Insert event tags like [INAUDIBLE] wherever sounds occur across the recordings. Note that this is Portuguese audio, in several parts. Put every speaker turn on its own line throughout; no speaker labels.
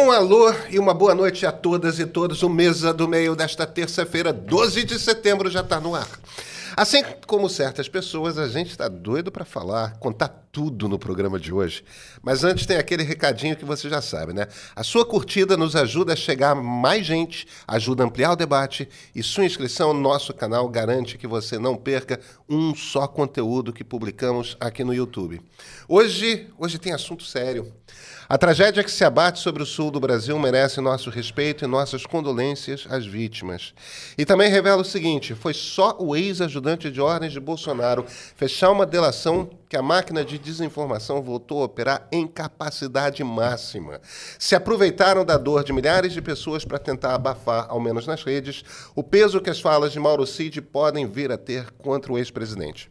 Um alô e uma boa noite a todas e todos. O Mesa do Meio desta terça-feira, 12 de setembro, já está no ar. Assim como certas pessoas, a gente está doido para falar, contar tudo no programa de hoje. Mas antes tem aquele recadinho que você já sabe, né? A sua curtida nos ajuda a chegar a mais gente, ajuda a ampliar o debate e sua inscrição no nosso canal garante que você não perca um só conteúdo que publicamos aqui no YouTube. Hoje, hoje tem assunto sério. A tragédia que se abate sobre o sul do Brasil merece nosso respeito e nossas condolências às vítimas. E também revela o seguinte: foi só o ex-ajudante de ordens de Bolsonaro fechar uma delação que a máquina de desinformação voltou a operar em capacidade máxima. Se aproveitaram da dor de milhares de pessoas para tentar abafar, ao menos nas redes, o peso que as falas de Mauro Cid podem vir a ter contra o ex-presidente.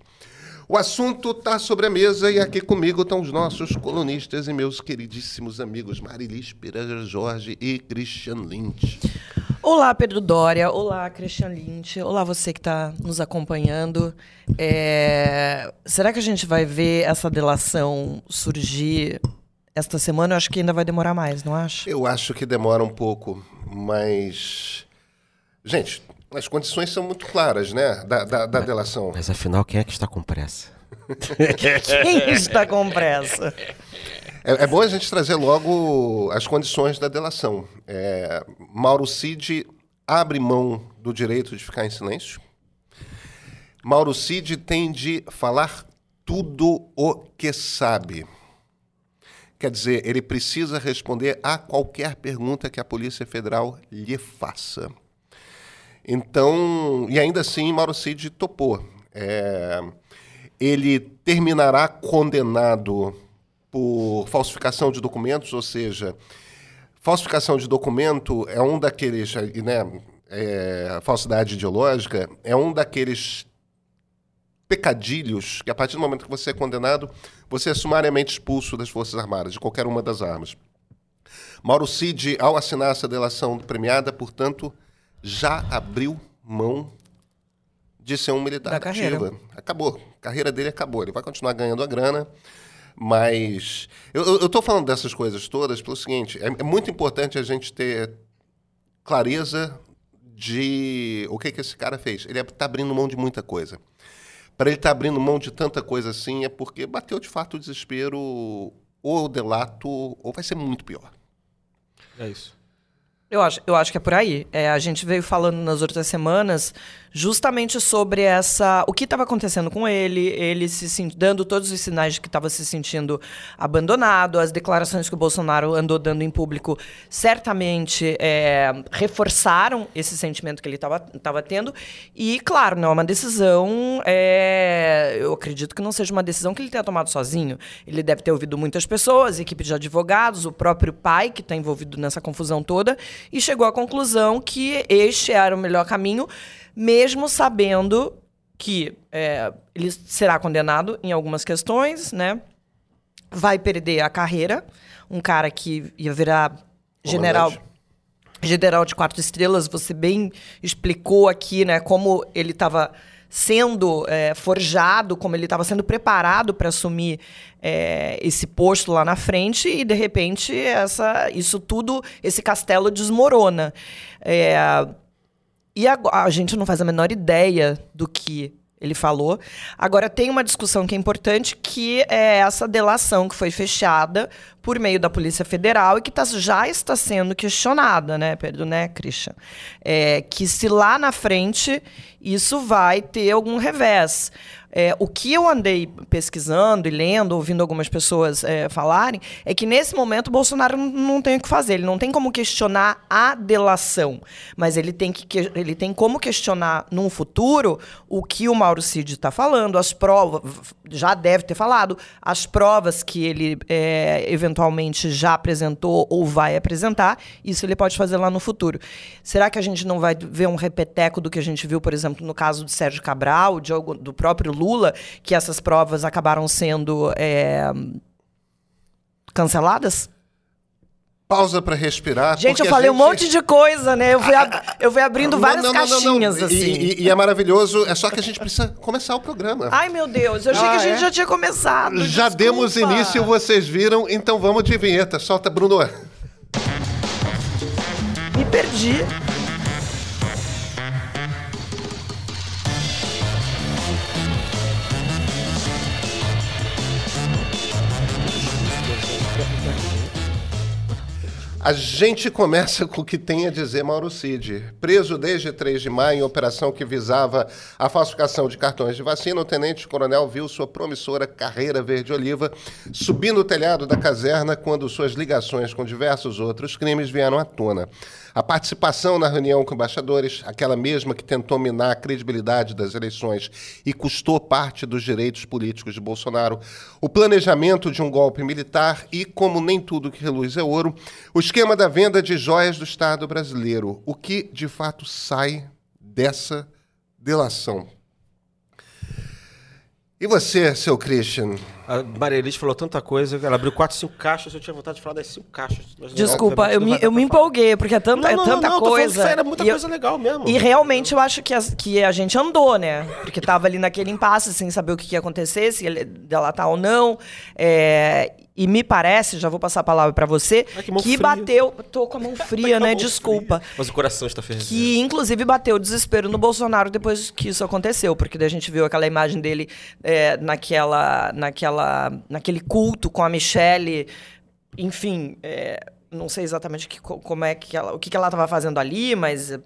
O assunto está sobre a mesa e aqui comigo estão os nossos colunistas e meus queridíssimos amigos Marilis Pereira Jorge e Christian Lynch.
Olá, Pedro Dória. Olá, Christian Lynch. Olá, você que está nos acompanhando. É... Será que a gente vai ver essa delação surgir esta semana? Eu acho que ainda vai demorar mais, não acho?
Eu acho que demora um pouco, mas. Gente, as condições são muito claras, né? Da, da, da delação.
Mas afinal, quem é que está com pressa? [LAUGHS]
quem [LAUGHS] está com pressa?
É, é, bom a gente trazer logo as condições da delação. É, Mauro Cid abre mão do direito de ficar em silêncio. Mauro Cid tem de falar tudo o que sabe. Quer dizer, ele precisa responder a qualquer pergunta que a Polícia Federal lhe faça. Então, e ainda assim, Mauro Cid topou. É, ele terminará condenado por falsificação de documentos, ou seja, falsificação de documento é um daqueles, né, é, falsidade ideológica, é um daqueles pecadilhos que a partir do momento que você é condenado, você é sumariamente expulso das Forças Armadas, de qualquer uma das armas. Mauro Cid, ao assinar essa delação premiada, portanto, já abriu mão de ser um militar
da ativa.
Acabou. A carreira dele acabou. Ele vai continuar ganhando a grana, mas. Eu estou falando dessas coisas todas pelo seguinte: é, é, muito importante a gente ter clareza de o que, que esse cara fez. Ele está abrindo mão de muita coisa. Para ele estar tá abrindo mão de tanta coisa assim, é porque bateu de fato o desespero, ou o delato, ou vai ser muito pior.
É isso.
Eu acho, eu acho que é por aí. É, a gente veio falando nas outras semanas justamente sobre essa o que estava acontecendo com ele, ele se dando todos os sinais de que estava se sentindo abandonado, as declarações que o Bolsonaro andou dando em público certamente é, reforçaram esse sentimento que ele estava tendo e claro, não é uma decisão, é, eu acredito que não seja uma decisão que ele tenha tomado sozinho. Ele deve ter ouvido muitas pessoas, equipe de advogados, o próprio pai que está envolvido nessa confusão toda e chegou à conclusão que este era o melhor caminho mesmo sabendo que é, ele será condenado em algumas questões, né? Vai perder a carreira, um cara que ia virar general general de quatro estrelas. Você bem explicou aqui, né, como ele estava sendo é, forjado, como ele estava sendo preparado para assumir é, esse posto lá na frente e de repente essa, isso tudo, esse castelo desmorona. É, e a, a gente não faz a menor ideia do que ele falou. Agora, tem uma discussão que é importante, que é essa delação que foi fechada por meio da Polícia Federal e que tá, já está sendo questionada, né, Pedro, né, Christian? É, que se lá na frente isso vai ter algum revés. É, o que eu andei pesquisando e lendo, ouvindo algumas pessoas é, falarem, é que nesse momento o Bolsonaro não, tem o que fazer. Ele não tem como questionar a delação, mas ele tem, que, ele tem como questionar num futuro o que o Mauro Cid está falando, as provas, já deve ter falado, as provas que ele é, eventualmente já apresentou ou vai apresentar, isso ele pode fazer lá no futuro. Será que a gente não vai ver um repeteco do que a gente viu, por exemplo, no caso de Sérgio Cabral, de, do próprio Lula, que essas provas acabaram sendo é, canceladas?
Pausa para respirar.
Gente, eu falei gente... um monte de coisa, né? Eu fui, ab... eu fui abrindo [LAUGHS] não, várias não, não, caixinhas, assim.
E, e, e, é maravilhoso, é só que a gente precisa começar o programa.
Ai, meu Deus, eu achei ah, que a gente é? já tinha começado.
Já
desculpa.
demos início, vocês viram, então vamos de vinheta. Solta, Bruno.
perdi.
A gente começa com o que tem a dizer Mauro Cid. Preso desde 3 de maio em operação que visava a falsificação de cartões de vacina, o tenente-coronel viu sua promissora carreira verde-oliva subir no telhado da caserna quando suas ligações com diversos outros crimes vieram à tona. A participação na reunião com embaixadores, aquela mesma que tentou minar a credibilidade das eleições e custou parte dos direitos políticos de Bolsonaro, o planejamento de um golpe militar e, como nem tudo que reluz é ouro, o esquema da venda de joias do Estado brasileiro. O que de fato sai dessa delação? E você, seu Christian?
A Maria Elise falou tanta coisa, ela abriu quatro, cinco caixas, eu tinha vontade de falar das cinco caixas.
Desculpa, eu me, eu me empolguei, porque é tanta,
Não, não,
é tanta
não,
coisa.
Era muita
E eu-
coisa legal mesmo.
E realmente eu acho que, as- que a gente andou, né? Porque tava ali naquele impasse, sem saber o que ia acontecer, se ele delatar ou não. É, e me parece, já vou passar a palavra pra você,
Ai, que
que
fria.
bateu. Tô com a mão fria, [LAUGHS]
Tá com a
né?
mão
Desculpa.
fria. Mas o coração está fervendo.
Que inclusive bateu desespero no Bolsonaro depois que isso aconteceu, porque daí a gente viu aquela imagem dele é, naquela, naquela, naquele culto com a Michelle, enfim, é, não sei exatamente que, co- como é que ela, o que, que ela estava fazendo ali, mas é,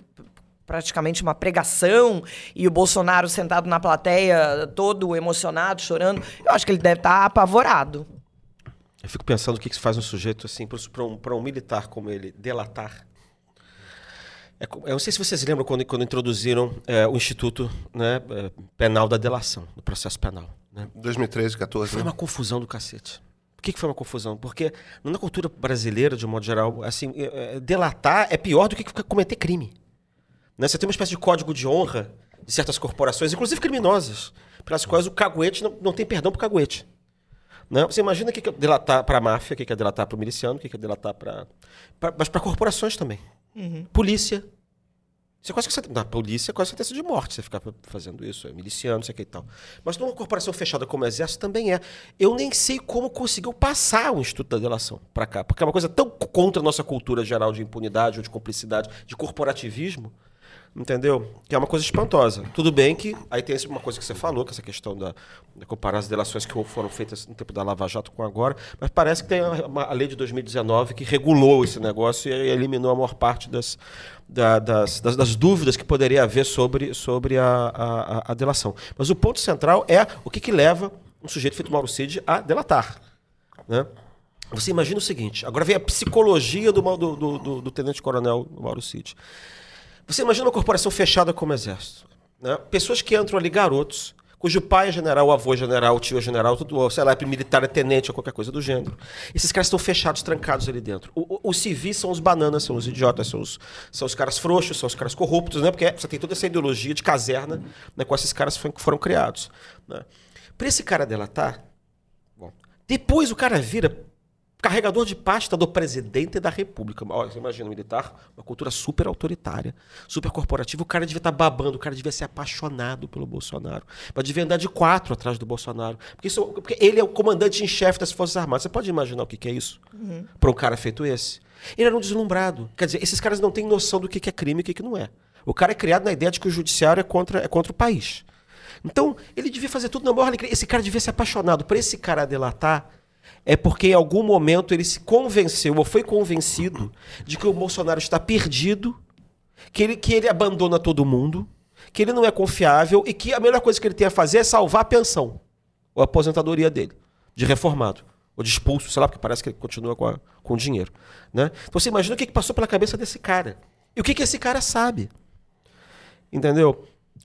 praticamente uma pregação e o Bolsonaro sentado na plateia todo emocionado, chorando. Eu acho que ele deve estar apavorado.
Eu fico pensando o que que se faz um sujeito assim, para um, um militar como ele, delatar. É eu não sei se vocês lembram quando, quando introduziram é, o Instituto né, é, Penal da Delação, do processo penal. Né?
2013, 14,
Foi
né?
uma confusão do cacete. Por que, que foi uma confusão? Porque na cultura brasileira, de um modo geral, assim, é, é, delatar é pior do que cometer crime. Né? Você tem uma espécie de código de honra de certas corporações, inclusive criminosas, pelas quais o caguete não, não tem perdão pro caguete. Né? Você imagina o que que é delatar para a máfia, o que que é delatar para o miliciano, o que que é delatar para. Mas para corporações também. Polícia. Você quase que na polícia quase sentença de morte você ficar fazendo isso, é miliciano, não sei o que e tal. Mas numa corporação fechada como o Exército também é. Eu nem sei como conseguiu passar o Instituto da Delação para cá, porque é uma coisa tão contra a nossa cultura geral de impunidade ou de cumplicidade, de corporativismo, entendeu? Que é uma coisa espantosa. Tudo bem que aí tem uma coisa que você falou, que é essa questão da, de comparar as delações que foram feitas no tempo da Lava Jato com agora, mas parece que tem a, lei de 2019 que regulou esse negócio e eliminou a maior parte das, da- das, das- das dúvidas que poderia haver sobre, sobre a, a- a- delação. Mas o ponto central é o que, que leva um sujeito feito Mauro Cid a delatar. Né? Você imagina o seguinte, agora vem a psicologia do, do, do- do tenente-coronel Mauro Cid. Você imagina uma corporação fechada como o Exército. Né? Pessoas que entram ali, garotos, cujo pai é general, avô é general, tio é general, tudo, sei lá, é militar, é tenente, ou qualquer coisa do gênero. Esses caras estão fechados, trancados ali dentro. Os civis são os bananas, são os idiotas, são os, são os caras frouxos, são os caras corruptos, né? porque você tem toda essa ideologia de caserna né, com esses caras que foram criados. Né? Para esse cara delatar, Bom, depois o cara vira carregador de pasta do presidente da República. Ó, você imagina, um militar, uma cultura super autoritária, super corporativa. O cara devia estar babando, o cara devia ser apaixonado pelo Bolsonaro. Mas devia andar de quatro atrás do Bolsonaro. Porque, isso- porque ele é o comandante em chefe das Forças Armadas. Você pode imaginar o que, que é isso? Para um cara feito esse? Ele era um deslumbrado. Quer dizer, esses caras não têm noção do que, que é crime e o que, que não é. O cara é criado na ideia de que o judiciário é contra, é contra o país. Então, ele devia fazer tudo na maior alegria. Esse cara devia ser apaixonado. Para esse cara delatar, é porque em algum momento ele se convenceu, ou foi convencido, de que o Bolsonaro está perdido, que ele, que ele abandona todo mundo, que ele não é confiável e que a melhor coisa que ele tem a fazer é salvar a pensão, ou a aposentadoria dele, de reformado, ou de expulso, sei lá, porque parece que ele continua com, a- com o dinheiro. Né? Então você imagina o que, passou pela cabeça desse cara. E o que, que esse cara sabe. Entendeu?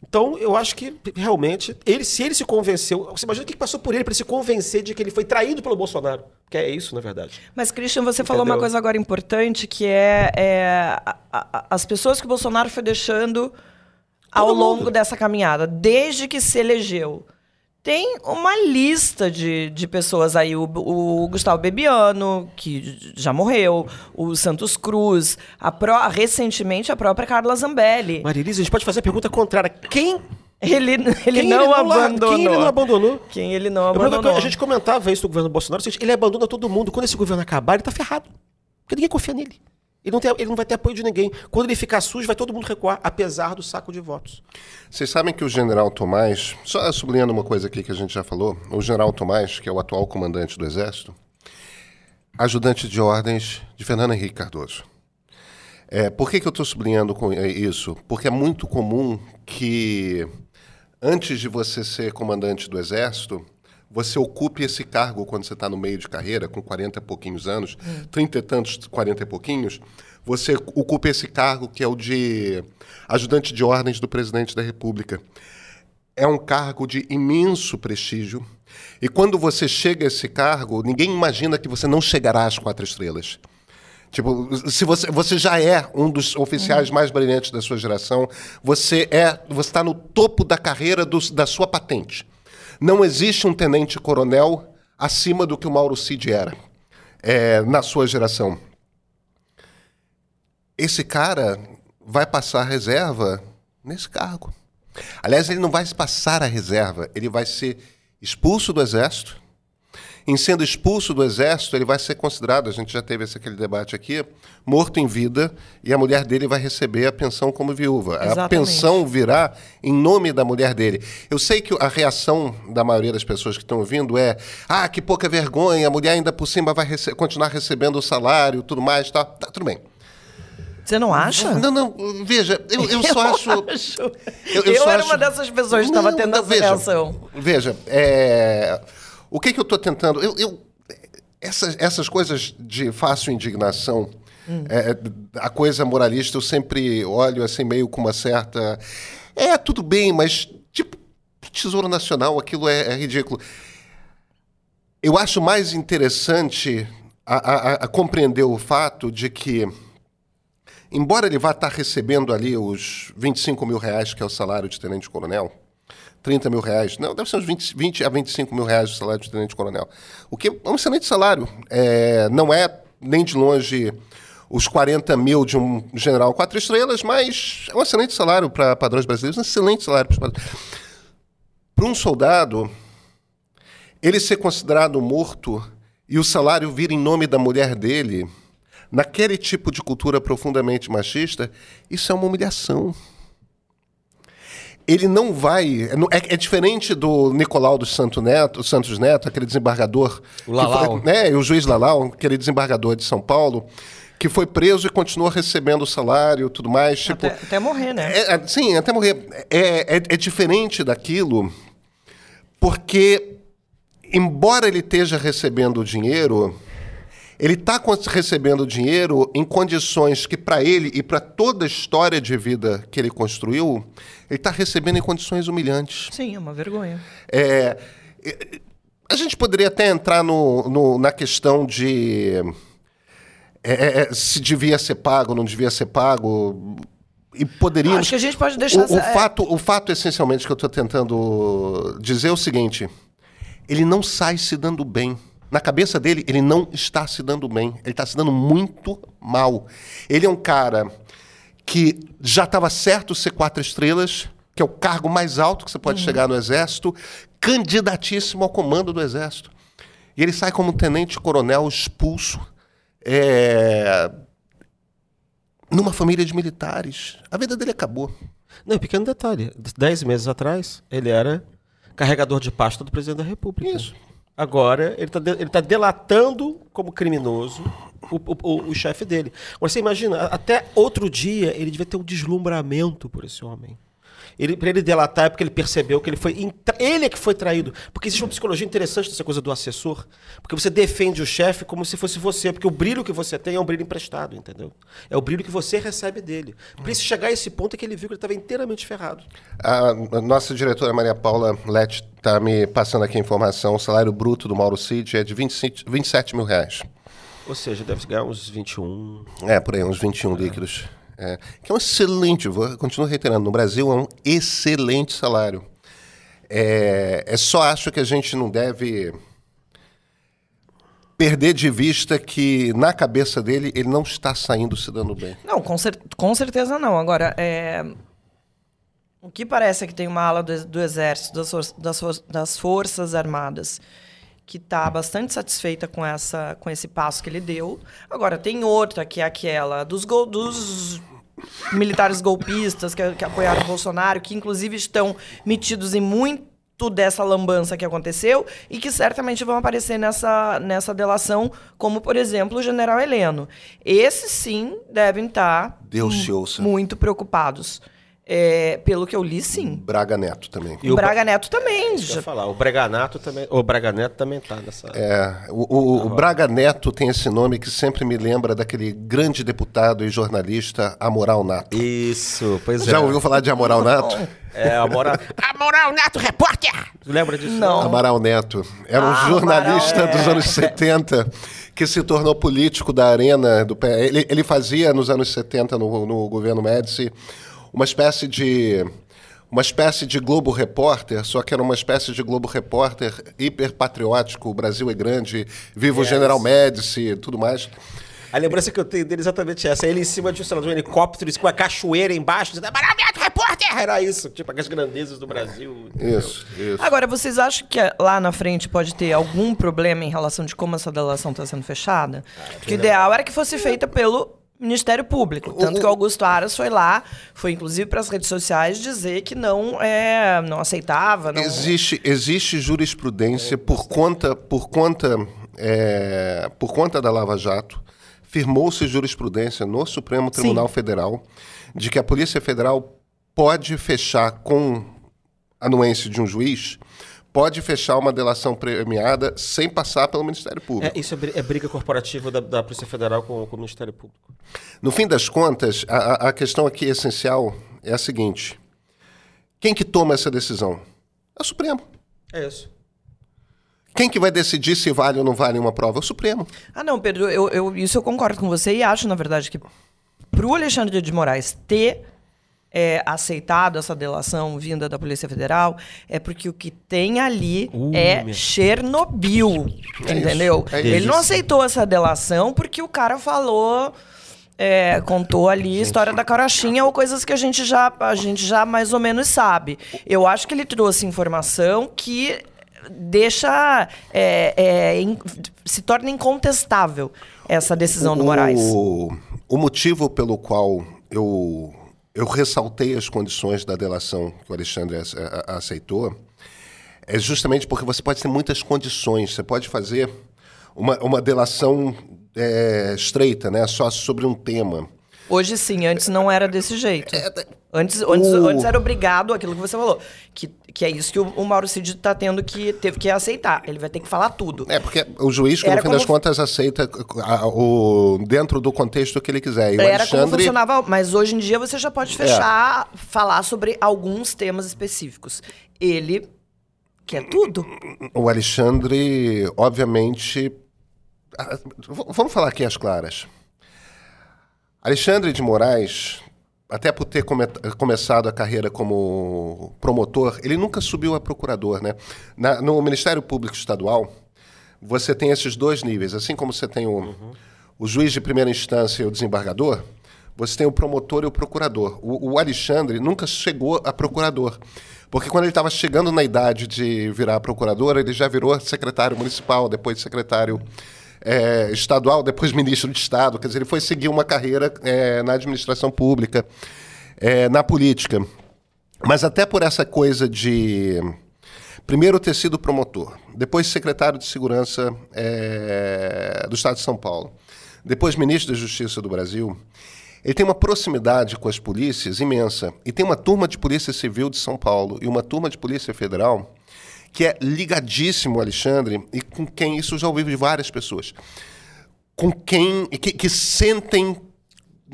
Então, eu acho que realmente, ele, se ele se convenceu. Você imagina o que passou por ele para ele se convencer de que ele foi traído pelo Bolsonaro. Que é isso, na verdade.
Mas, Christian, você falou uma
Entendeu?
coisa agora importante, que é, é, a- a- as pessoas que o Bolsonaro foi deixando ao
Todo
longo
mundo.
dessa caminhada, desde que se elegeu. Tem uma lista de, de pessoas aí, o, o Gustavo Bebiano, que já morreu, o Santos Cruz, a pró- recentemente a própria Carla Zambelli.
Marilisa, a gente pode fazer a pergunta contrária. Quem,
Ele, ele
quem
não
larga-
abandonou.
Quem ele não abandonou?
Quem ele não abandonou.
A gente comentava isso do governo Bolsonaro. Ele abandona todo mundo. Quando esse governo acabar, ele tá ferrado. Porque ninguém confia nele. Ele não, tem, ele não vai ter apoio de ninguém. Quando ele ficar sujo, vai todo mundo recuar, apesar do saco de votos.
Vocês sabem que o general Tomás, só sublinhando uma coisa aqui que a gente já falou, o general Tomás, que é o atual comandante do Exército, ajudante de ordens de Fernando Henrique Cardoso. É, por que, que eu estou sublinhando com isso? Porque é muito comum que, antes de você ser comandante do Exército, você ocupe esse cargo quando você está no meio de carreira, com 40 e pouquinhos anos, hum. 30 e tantos, 40 e pouquinhos, você ocupa esse cargo que é o de ajudante de ordens do presidente da República. É um cargo de imenso prestígio. E quando você chega a esse cargo, ninguém imagina que você não chegará às quatro estrelas. Tipo, se você, você já é um dos oficiais uhum. mais brilhantes da sua geração, você é, você está no topo da carreira do, da sua patente. Não existe um tenente-coronel acima do que o Mauro Cid era é, na sua geração. Esse cara vai passar a reserva nesse cargo. Aliás, ele não vai passar a reserva, ele vai ser expulso do exército em sendo expulso do exército, ele vai ser considerado, a gente já teve esse, aquele debate aqui, morto em vida, e a mulher dele vai receber a pensão como viúva. Exatamente. A pensão virá em nome da mulher dele. Eu sei que a reação da maioria das pessoas que estão ouvindo é: ah, que pouca vergonha, a mulher ainda por cima vai rece continuar recebendo o salário, tudo mais, tá, tá tudo bem.
Você não acha?
Não, não, veja, eu, eu só [LAUGHS]
eu
acho.
acho. Eu, eu, eu era acho... uma dessas pessoas que estava tendo não, essa
veja,
reação.
Veja, é. O que, que eu estou tentando? Eu, eu, essas, essas coisas de fácil indignação, hum. é, a coisa moralista, eu sempre olho assim meio com uma certa. É, tudo bem, mas tipo, Tesouro Nacional, aquilo é, é ridículo. Eu acho mais interessante a, a, a, compreender o fato de que, embora ele vá estar recebendo ali os 25 mil reais, que é o salário de tenente-coronel, 30 mil reais. Não, deve ser uns 20, 20 a 25 mil reais o salário de tenente-coronel. O que é um excelente salário. É, não é nem de longe os 40 mil de um general quatro estrelas, mas é um excelente salário para padrões brasileiros, um excelente salário para Para um soldado, ele ser considerado morto e o salário vir em nome da mulher dele, naquele tipo de cultura profundamente machista, isso é uma humilhação ele não vai. É, é, diferente do Nicolau dos Santo Neto, Santos Neto, aquele desembargador.
O Lalau.
Foi, né, o juiz Lalau, aquele desembargador de São Paulo, que foi preso e continuou recebendo o salário e tudo mais. Tipo,
até, até morrer, né?
É, é, sim, até morrer. É, é, é diferente daquilo, porque, embora ele esteja recebendo o dinheiro ele está recebendo dinheiro em condições que, para ele e para toda a história de vida que ele construiu, ele está recebendo em condições humilhantes.
Sim, é uma vergonha.
É, a gente poderia até entrar no, no na questão de é, é, é se devia ser pago, não devia ser pago. E poderíamos.
Acho que a gente pode deixar.
O, o é fato, o fato, essencialmente, que eu estou tentando dizer é o seguinte: ele não sai se dando bem na cabeça dele, ele não está se dando bem. Ele está se dando muito mal. Ele é um cara que já estava certo ser quatro estrelas, que é o cargo mais alto que você pode uhum. chegar no Exército, candidatíssimo ao comando do Exército. E ele sai como tenente-coronel expulso. É... Numa família de militares. A vida dele acabou.
Não, pequeno detalhe. Dez meses atrás, ele era carregador de pasta do presidente da República.
Isso.
Agora, ele está ele tá delatando como criminoso o, o, o chefe dele. Agora, você imagina, até outro dia ele devia ter um deslumbramento por esse homem. Ele, para ele delatar é porque ele percebeu que ele foi. Ele é que foi traído. Porque existe uma psicologia interessante dessa coisa do assessor. Porque você defende o chefe como se fosse você. Porque o brilho que você tem é um brilho emprestado, entendeu? É o brilho que você recebe dele. Para isso chegar a esse ponto é que ele viu que ele estava inteiramente ferrado.
A nossa diretora Maria Paula Lett está me passando aqui a informação. O salário bruto do Mauro Cid é de 25, 27 mil reais.
Ou seja, deve ganhar uns 21.
É, por aí, uns 21 é. líquidos. É, que é um excelente, vou, continuo reiterando, no Brasil é um excelente salário. É, é só acho que a gente não deve perder de vista que na cabeça dele ele não está saindo se dando bem.
Não, com, cer com certeza não. Agora, é... o que parece é que tem uma ala do, do Exército, das, das, das Forças Armadas, que está bastante satisfeita com, essa, com esse passo que ele deu. Agora, tem outra, que é aquela dos, gol, dos militares golpistas que, que apoiaram o Bolsonaro, que inclusive estão metidos em muito dessa lambança que aconteceu e que certamente vão aparecer nessa, nessa delação, como, por exemplo, o general Heleno. Esses, sim, devem estar
Deus te ouça.
muito preocupados. É, pelo que eu li, sim.
Braga Neto também.
E
o Braga Neto também.
Eu
já-
falar. O Breganato também. O Braga Neto também tá nessa.
É, o, o- o Braga Neto tem esse nome que sempre me lembra daquele grande deputado e jornalista Amoral Nato.
Isso, pois é.
Já ouviu falar de Amoral Nato?
É, a moral. a moral Neto Repórter! Tu lembra disso?
Não.
Amaral Neto. Era um
Ah,
jornalista
Amaral, é.
dos anos 70 que se tornou político da arena do PL. Ele, ele fazia nos anos 70 no, no governo Médici uma espécie de uma espécie de Globo Repórter, só que era uma espécie de Globo Repórter hiperpatriótico, o Brasil é grande, viva o
Yes.
General Médici e tudo mais.
A lembrança que eu tenho dele é exatamente essa. Ele em cima de, lá, de um helicóptero com uma cachoeira embaixo, dizendo, Repórter! Era isso. Tipo, as grandezas do Brasil.
Isso, isso.
Agora, vocês acham que eh, lá na frente pode ter algum problema em relação de como essa delação está sendo fechada? Porque o ideal era que fosse feita pelo Ministério Público. Tanto que o Augusto Aras foi lá, foi inclusive para as redes sociais dizer que não, é, não aceitava. Não...
Existe, existe jurisprudência por conta, por conta, é, por conta da Lava Jato. Firmou-se jurisprudência no Supremo Tribunal Federal de que a Polícia Federal pode fechar com anuência de um juiz, pode fechar uma delação premiada sem passar pelo Ministério Público.
É, isso é, bri- é briga corporativa da, da Polícia Federal com, com o Ministério Público.
No fim das contas, a, a- a questão aqui essencial é a seguinte: quem que toma essa decisão? É o Supremo.
É isso.
Quem que vai decidir se vale ou não vale uma prova? É o Supremo.
Ah, não, Pedro, eu, eu- isso eu concordo com você e acho, na verdade, que para o Alexandre de Moraes ter é, aceitado essa delação vinda da Polícia Federal é porque o que tem ali
Uh,
é
minha-
Chernobyl,
É
entendeu?
isso, é
Ele não aceitou essa delação porque o cara falou... é, contou ali a história da carochinha ou coisas que a gente, já, a gente já mais ou menos sabe. Eu acho que ele trouxe informação que deixa. é, é, in- se torna incontestável essa decisão do Moraes.
O motivo pelo qual eu, eu ressaltei as condições da delação que o Alexandre a- a- aceitou é justamente porque você pode ter muitas condições. Você pode fazer uma, uma delação é, estreita, né? só sobre um tema.
Hoje sim, antes não era desse jeito.
É,
Antes, antes,
O-
antes era obrigado aquilo que você falou. Que, que é isso que o, o Mauro Cid tá tendo que. teve que aceitar. Ele vai ter que falar tudo.
É, porque o juiz, que no fim das
como-
contas, aceita a- o, dentro do contexto que ele quiser. E o
Era como
Alexandre, É.
funcionava, mas hoje em dia você já pode fechar, falar sobre alguns temas específicos. Ele quer tudo.
o Alexandre, obviamente. Vamos falar aqui as claras. Alexandre de Moraes, até por ter come- começado a carreira como promotor, ele nunca subiu a procurador, né? Na- no Ministério Público Estadual, você tem esses dois níveis. Assim como você tem o, o juiz de primeira instância e o desembargador, você tem o promotor e o procurador. O, o Alexandre nunca chegou a procurador. Porque quando ele estava chegando na idade de virar procurador, ele já virou secretário municipal, depois secretário eh, estadual, depois ministro de Estado. Quer dizer, ele foi seguir uma carreira eh, na administração pública, eh, na política. Mas até por essa coisa de primeiro ter sido promotor, depois secretário de Segurança eh, do Estado de São Paulo, depois ministro da Justiça do Brasil, ele tem uma proximidade com as polícias imensa. E tem uma turma de Polícia Civil de São Paulo e uma turma de Polícia Federal que é ligadíssimo, Alexandre, e com quem isso já ouvi de várias pessoas, com quem que, que sentem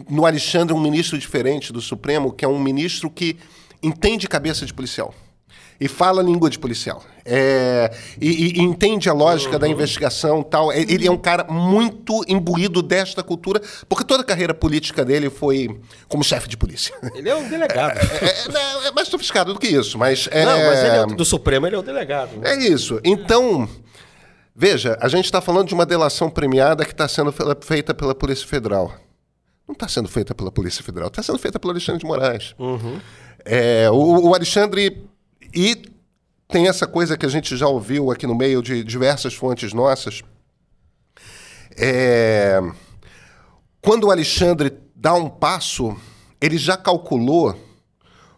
no Alexandre um ministro diferente do Supremo, que é um ministro que entende cabeça de policial e fala a língua de policial É, e, e- entende a lógica da investigação tal É- ele é um cara muito imbuído desta cultura porque toda a carreira política dele foi como chefe de polícia
Ele é um delegado.
é, não, é mais sofisticado do que isso mas é,
Não, mas ele é, do Supremo ele é o delegado. né?
é isso. Então, veja, a gente está falando de uma delação premiada que está sendo fe- feita pela Polícia Federal. Não está sendo feita pela Polícia Federal, está sendo feita pelo Alexandre de Moraes. É, o, o Alexandre. E tem essa coisa que a gente já ouviu aqui no meio de diversas fontes nossas. É, quando o Alexandre dá um passo, ele já calculou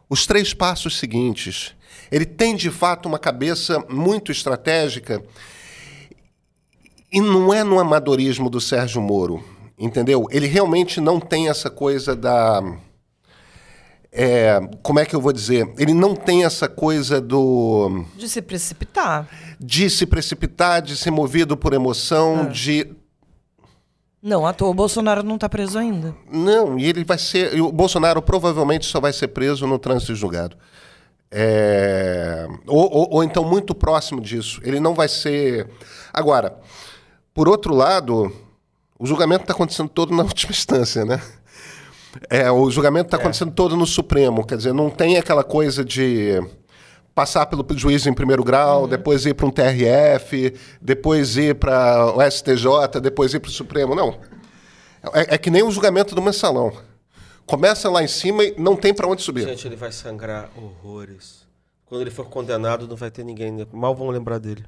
os três passos seguintes. Ele tem de fato uma cabeça muito estratégica e não é no amadorismo do Sérgio Moro, entendeu? Ele realmente não tem essa coisa da. É, como é que eu vou dizer? Ele não tem essa coisa do.
De se precipitar.
De se precipitar, de ser movido por emoção,
Ah.
de.
Não, à toa o Bolsonaro não tá preso ainda.
Não, e ele vai ser. O Bolsonaro provavelmente só vai ser preso no trânsito julgado. É, ou, ou- ou então muito próximo disso. Ele não vai ser. Agora, por outro lado, o julgamento está acontecendo todo na [LAUGHS] última instância, né? É, o julgamento está acontecendo todo no Supremo. Quer dizer, não tem aquela coisa de passar pelo juiz em primeiro grau, depois ir para um TRF, depois ir para o STJ, depois ir para o Supremo. Não. É, é que nem o julgamento do mensalão. Começa lá em cima e não tem para onde subir.
Gente, ele vai sangrar horrores. Quando ele for condenado, não vai ter ninguém. né? Mal vão lembrar dele.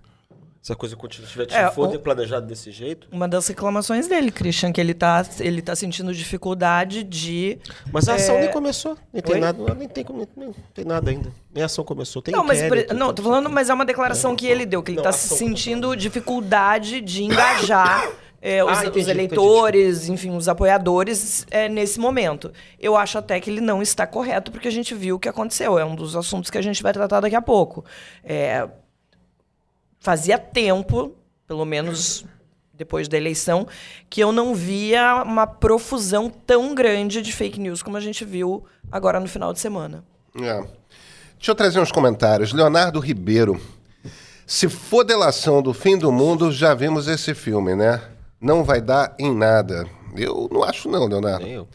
Se a coisa tiver,
É,
for
o-
planejado desse jeito.
Uma das reclamações dele, Christian, que ele tá, ele tá sentindo dificuldade de.
Mas a ação
É,
nem começou. Nem tem
Oi?
nada. Nem tem, nem, nem tem nada ainda. Nem a ação começou. Tem
não, mas
inquérito,
não, tô falando, mas é uma declaração que ele deu, que ele
Não,
tá
ação-
se sentindo dificuldade de engajar [COUGHS] é, os,
Ah, entendi,
os eleitores, enfim, os apoiadores é, nesse momento. Eu acho até que ele não está correto, porque a gente viu o que aconteceu. É um dos assuntos que a gente vai tratar daqui a pouco. É, fazia tempo, pelo menos depois da eleição, que eu não via uma profusão tão grande de fake news como a gente viu agora no final de semana.
É. Deixa eu trazer uns comentários. Leonardo Ribeiro. Se for delação do fim do mundo, já vimos esse filme, né? Não vai dar em nada. Eu não acho não, Leonardo.
Nem eu.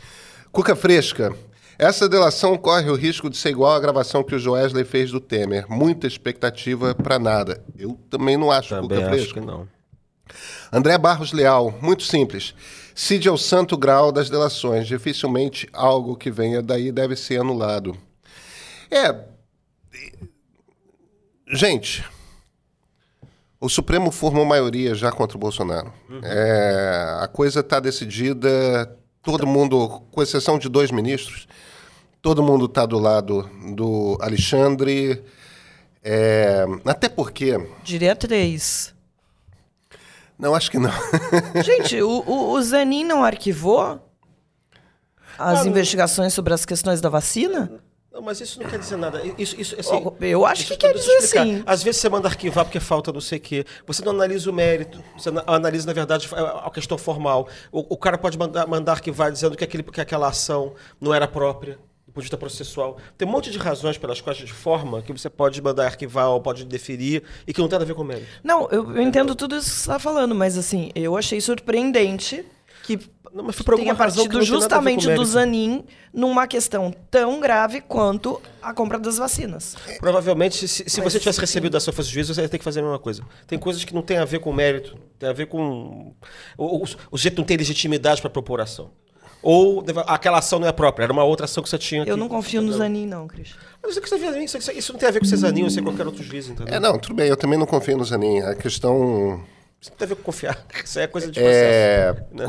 Cuca Fresca. Essa delação corre o risco de ser igual à gravação que o Joesley fez do Temer. Muita expectativa pra nada. Eu também não acho,
Também
Cuca
acho
Fresca.
que não.
André Barros Leal, muito simples. Cid é o santo grau das delações. Dificilmente algo que venha daí deve ser anulado. É. Gente, o Supremo formou maioria já contra o Bolsonaro. É, a coisa está decidida. Todo mundo, com exceção de dois ministros, todo mundo está do lado do Alexandre. É, até porque.
Diria três.
Não, acho que não. [LAUGHS]
Gente, o, o, o Zanin não arquivou as
Ah,
investigações sobre as questões da vacina?
Não, mas isso não quer dizer nada. Isso, isso, assim,
Eu acho que quer dizer sim.
Às vezes você manda arquivar porque falta não sei o quê. Você não analisa o mérito. Você na- analisa, na verdade, a a questão formal. O, o cara pode mandar, mandar arquivar dizendo que, aquele, que aquela ação não era própria. Do ponto de vista processual. Tem um monte de razões pelas quais, de forma, que você pode mandar arquivar ou pode deferir e que não tem nada a ver com o mérito.
Não, eu, eu entendo tudo isso que você está falando, mas assim, eu achei surpreendente que
Não, mas foi por
tenha partido
com
justamente do Zanin numa questão tão grave quanto a compra das vacinas.
Provavelmente, se, se
Mas,
você tivesse
sim.
recebido da sua fosse juízo, você ia ter que fazer a mesma coisa. Tem coisas que não tem a ver com mérito, tem a ver com. O, o, o sujeito não tem legitimidade para propor ação. Ou aquela ação não é própria, era uma outra ação que você tinha.
Eu
que-
não confio no
entendeu?
Zanin, não, Christian.
Mas isso, isso, isso não tem a ver com o Cesaninho, ou ser qualquer outro juiz, entendeu?
É, não, tudo bem, eu também não confio no Zanin. A questão.
Isso não tem a ver com confiar. [LAUGHS] Isso aí é coisa de processo.
É,
né?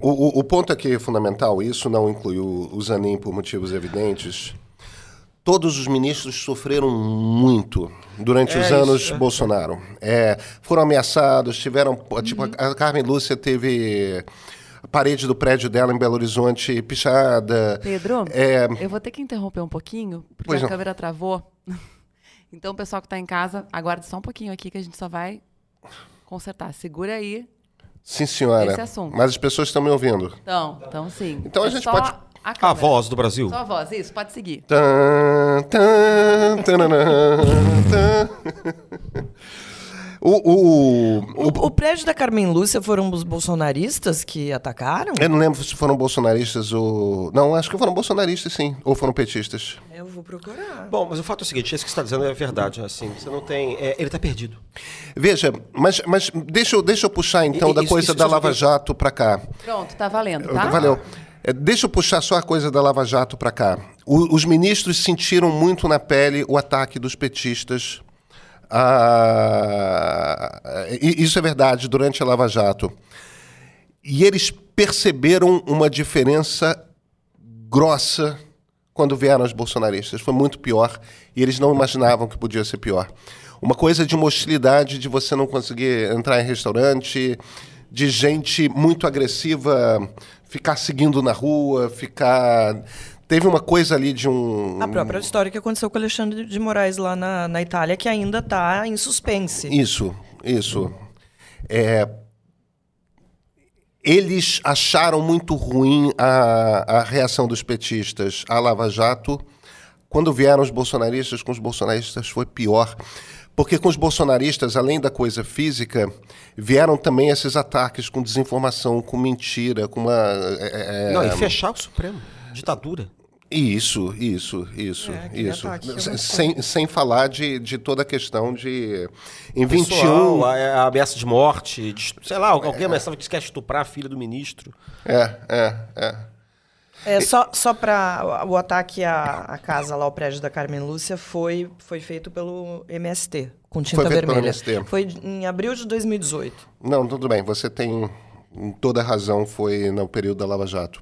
o, o- o ponto aqui é fundamental, isso não inclui o, o Zanin por motivos evidentes. Todos os ministros sofreram muito durante
É
os
isso,
anos
é.
Bolsonaro. É, foram ameaçados, tiveram. Tipo,
Uhum.
a Carmen Lúcia teve a parede do prédio dela em Belo Horizonte pichada.
Pedro,
É,
eu vou ter que interromper um pouquinho, porque a
não.
câmera travou. [LAUGHS] Então, o pessoal que está em casa, aguarde só um pouquinho aqui que a gente só vai consertar. Segura aí.
sim, senhora.
Esse assunto.
Mas as pessoas estão me ouvindo.
Então, então sim.
Então a gente
só
pode-
A,
A voz do Brasil.
Só a voz, isso, pode seguir.
Tan, tan, tananã, tan. O, o, o,
O, o prédio da Carmen Lúcia foram os bolsonaristas que atacaram?
eu não lembro se foram bolsonaristas ou. Não, acho que foram bolsonaristas, sim. Ou foram petistas.
Eu vou procurar.
Bom, mas o fato é o seguinte, isso que você está dizendo é verdade, assim, você não tem... é, ele está perdido.
Veja, mas, mas deixa, eu, deixa eu puxar então
E-
da
isso-
coisa
isso
da Lava
vi-
Jato pra cá.
Pronto, tá valendo, tá?
Valeu. É, deixa eu puxar só a coisa da Lava Jato pra cá. O- os ministros sentiram muito na pele o ataque dos petistas Ah, e- isso é verdade, durante a Lava Jato. E eles perceberam uma diferença grossa quando vieram os bolsonaristas. Foi muito pior e eles não imaginavam que podia ser pior. Uma coisa de uma hostilidade, de você não conseguir entrar em restaurante, de gente muito agressiva ficar seguindo na rua, ficar. Teve uma coisa ali de um.
A própria história que aconteceu com o Alexandre de Moraes lá na, na Itália, que ainda está em suspense.
Isso, isso. É, eles acharam muito ruim a, a reação dos petistas à Lava Jato. Quando vieram os bolsonaristas, com os bolsonaristas foi pior. Porque com os bolsonaristas, além da coisa física, vieram também esses ataques com desinformação, com mentira, com uma. é, é,
Não, e fechar o Supremo. Ditadura.
Isso, isso, isso,
É,
isso.
ataque que
Sem- Sem, falar de, de toda a questão de. Em 21.
Pessoal, a, a ameaça de morte, de, sei lá, alguém ameaçava que quer estuprar a filha do ministro.
É, é, é.
É, só só para o ataque à, à casa lá, ao prédio da Carmen Lúcia, foi, foi feito pelo MST, com tinta
Foi feito pelo
vermelha.
MST.
Foi em abril de 2018.
Não, tudo bem, você tem toda a razão, foi no período da Lava Jato.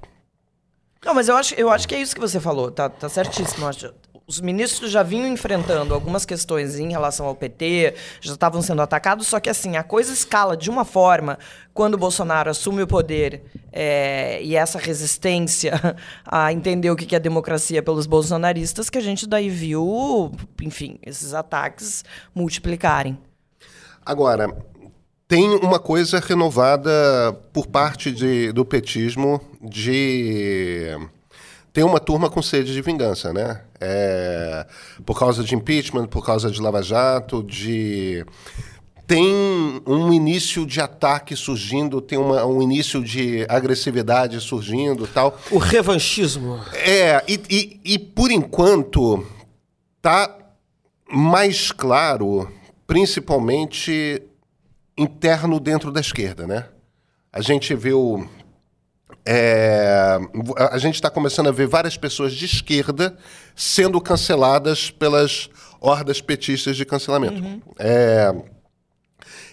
Não, mas eu acho, eu acho que é isso que você falou, tá, tá certíssimo. Acho- Os ministros já vinham enfrentando algumas questões em relação ao PT, já estavam sendo atacados, só que assim, a coisa escala de uma forma quando o Bolsonaro assume o poder é, e essa resistência [LAUGHS] a entender o que é democracia pelos bolsonaristas, que a gente daí viu, enfim, esses ataques multiplicarem.
Agora, tem uma coisa renovada por parte de- do petismo de. Tem uma turma com sede de vingança, né? É, por causa de impeachment, por causa de Lava Jato, de. Tem um início de ataque surgindo, tem uma- um início de agressividade surgindo tal.
O revanchismo.
É, e, e- e por enquanto tá mais claro, principalmente interno dentro da esquerda, né? A gente viu. é, a- gente está começando a ver várias pessoas de esquerda sendo canceladas pelas hordas petistas de cancelamento. É,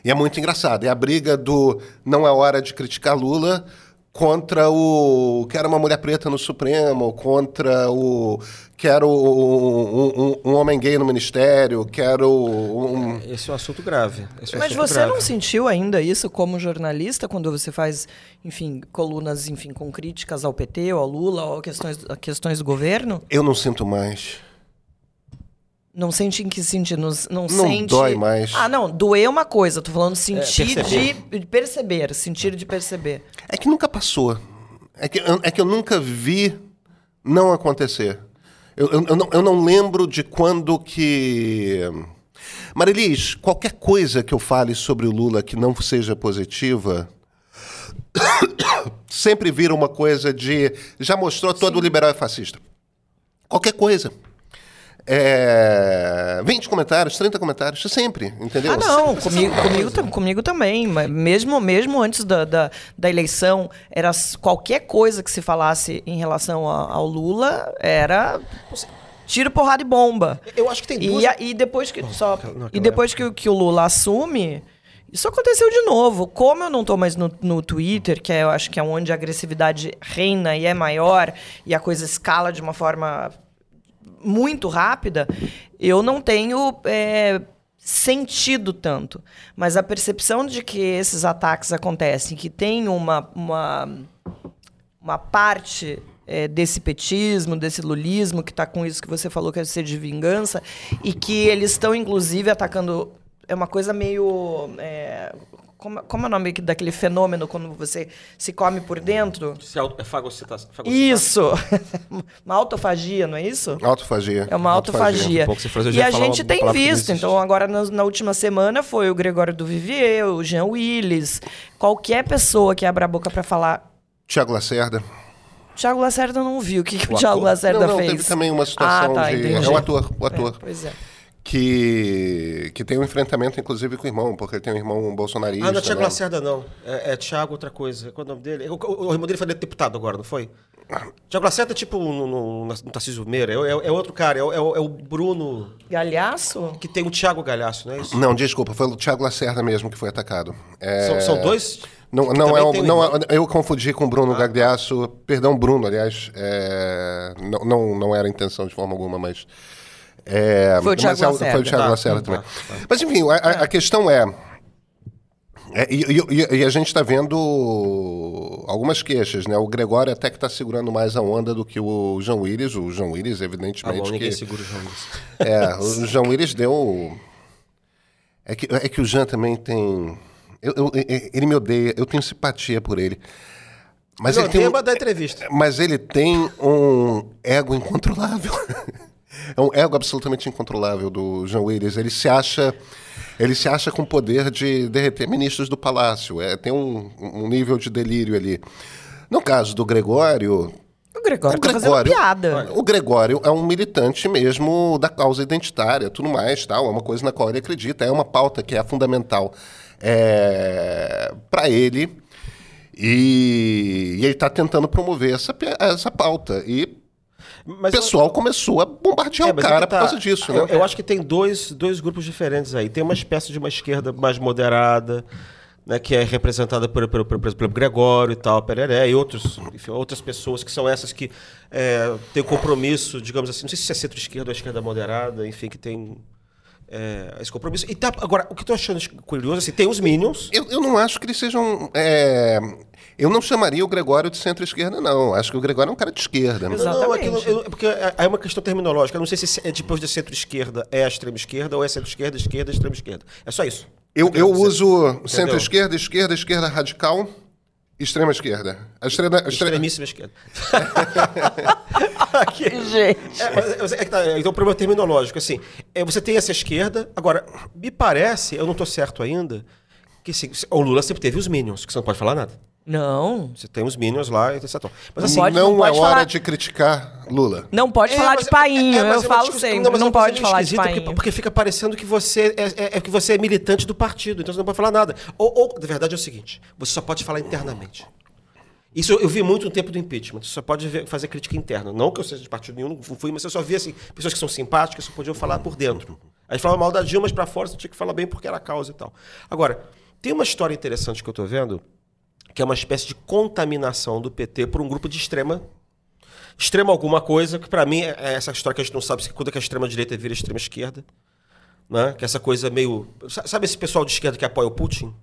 e é muito engraçado. É a briga do não é hora de criticar Lula contra o quero uma mulher preta no Supremo, contra o quero um, um- um homem gay no ministério, quero um...
Esse é um assunto grave. É um
Mas
assunto
você
grave.
não sentiu ainda isso como jornalista quando você faz, enfim, colunas, enfim, com críticas ao PT, ou ao Lula, ou a questões, a questões do governo?
Eu não sinto mais.
Não sente em que sentido? Não, não,
Não
sente...
dói mais.
Ah, não, doer é uma coisa. Tô falando sentir
perceber.
de, de perceber, sentir de perceber.
É que nunca passou. É que, é que eu nunca vi não acontecer. Eu, eu, eu não, eu não lembro de quando que. Marilis, qualquer coisa que eu fale sobre o Lula que não seja positiva. [COUGHS] sempre vira uma coisa de. Já mostrou todo liberal é fascista. Qualquer coisa. É, 20 comentários, 30 comentários, sempre, entendeu?
Ah, não, comigo, comigo, comigo também. Mas mesmo, mesmo antes da, da, da eleição, era qualquer coisa que se falasse em relação a- ao Lula era tiro, porrada e bomba.
Eu acho que tem duas...
E, a- e depois que só
naquela
e depois que, o- que o Lula assume, isso aconteceu de novo. Como eu não tô mais no, no Twitter, que é, eu acho que é onde a agressividade reina e é maior e a coisa escala de uma forma muito rápida, eu não tenho é, sentido tanto. Mas a percepção de que esses ataques acontecem, que tem uma, uma, uma parte é, desse petismo, desse lulismo, que está com isso que você falou que é ser de vingança, e que eles estão, inclusive, atacando. É uma coisa meio. é, como, como é o nome daquele fenômeno quando você se come por dentro?
Se auto- é fagocitação.
Isso! [LAUGHS] uma autofagia, não é isso?
Autofagia.
É uma autofagia.
Um falou, eu
E a gente
uma
tem visto. Então, agora na, na última semana foi o Gregório do Vivier, o Jean Willis. Qualquer pessoa que abra a boca para falar.
Tiago Lacerda.
Thiago Lacerda não viu. O que, que o,
O
Thiago
ator?
Lacerda
não, não,
fez?
teve também uma situação
ah, tá,
de.
entendi.
É o ator, o
É,
ator.
pois é.
Que, que tem um enfrentamento, inclusive, com o irmão, porque ele tem um irmão bolsonarista.
Ah, não é Tiago
né?
Lacerda, não. É, é Thiago outra coisa. Qual é o nome dele? O, o- o irmão dele foi deputado agora, não foi? Tiago Lacerda é tipo no, no, no Tarcísio Meira, é, é- é outro cara, é, o- é o- é o Bruno,
Galhaço?
que tem o Thiago Galhaço, não é isso?
Não, desculpa, foi o Thiago Lacerda mesmo que foi atacado. É,
São, são dois?
Não,
Que
não é, o- não é- eu confundi com o Bruno Gagliasso. Perdão, Bruno, aliás. é, não, não, não era a intenção de forma alguma, mas. É,
Foi o Thiago
mas é
Lacerda.
Foi o Thiago
Tá,
Lacerda
tá,
também. Mas enfim, a, a- questão é. é, e, e- e a gente está vendo algumas queixas, né? O Gregório até que está segurando mais a onda do que o João Willis. O João Willis,
Tá
evidentemente,
bom, ninguém
que
segura o João Luiz. [LAUGHS]
é, o [LAUGHS] João Willis deu. É que, é que o Jean também tem. eu- eu- ele me odeia, eu tenho simpatia por ele. Mas
Não,
ele, tem um,
da entrevista.
mas ele tem um ego incontrolável. [LAUGHS] é um ego absolutamente incontrolável do João Willis. Ele se acha. Ele se acha com o poder de derreter ministros do palácio. É, tem um, um nível de delírio ali. No caso do Gregório,
O Gregório
o
tá fazendo piada.
o Gregório é um militante mesmo da causa identitária, tudo mais, tal. É uma coisa na qual ele acredita, é uma pauta que é fundamental é, para ele. E, e ele está tentando promover essa, essa pauta. E o pessoal começou a bombardear o
mas é
cara
tá.
por causa disso, né?
Eu, eu acho que tem dois, dois grupos diferentes aí. Tem uma espécie de uma esquerda mais moderada, né, que é representada por, por, por, por, pelo Gregório e tal, Pereré, e outros, enfim, outras pessoas que são essas que é, têm compromisso, digamos assim, não sei se é centro-esquerda ou esquerda moderada, enfim, que tem é, esse compromisso. E tá, agora, o que eu tô achando curioso, assim, tem os Minions,
Eu, eu não acho que eles sejam. é, eu não chamaria o Gregório de centro-esquerda, não. Acho que o Gregório é um cara de esquerda.
Não,
Exatamente.
Não, aquilo, eu- porque é é uma questão terminológica. Eu não sei se é depois de centro-esquerda é a extrema-esquerda ou é centro-esquerda, esquerda, extrema-esquerda. É só isso.
Eu, eu uso centro-esquerda, esquerda, esquerda radical, extrema-esquerda. A extrema,
Extremíssima esquerda. [LAUGHS]
Gente.
É, mas- mas é que tá, então o problema é terminológico. Assim, é, você tem essa esquerda. Agora, me parece, eu não estou certo ainda, que assim, o Lula sempre teve os Minions, que você não pode falar nada.
Não.
Você tem os Minions lá, etc. Mas assim,
pode-
não,
não pode
é hora
falar-
de criticar Lula.
Não pode
É,
falar
mas
de painho,
é- é, mas
eu
é
falo
discussão-
sempre.
mas é
Não,
coisa
pode falar de
esquisita,
painho.
Porque, porque fica parecendo que você é, é- é que você é militante do partido, então você não pode falar nada. Ou, ou, na verdade, é o seguinte: você só pode falar internamente. Isso eu, vi muito no tempo do impeachment. Você só pode ver- fazer crítica interna. Não que eu seja de partido nenhum, não fui, mas eu só vi assim, pessoas que são simpáticas só podiam falar por dentro. A gente falava mal da Dilma, mas pra fora você tinha que falar bem porque era a causa e tal. Agora, tem uma história interessante que eu tô vendo, que é uma espécie de contaminação do PT por um grupo de extrema extrema alguma coisa, que pra mim é é essa história que a gente não sabe se quando é que a extrema direita vira extrema esquerda, né? Que é essa coisa meio, sa- sabe esse pessoal de esquerda que apoia o Putin?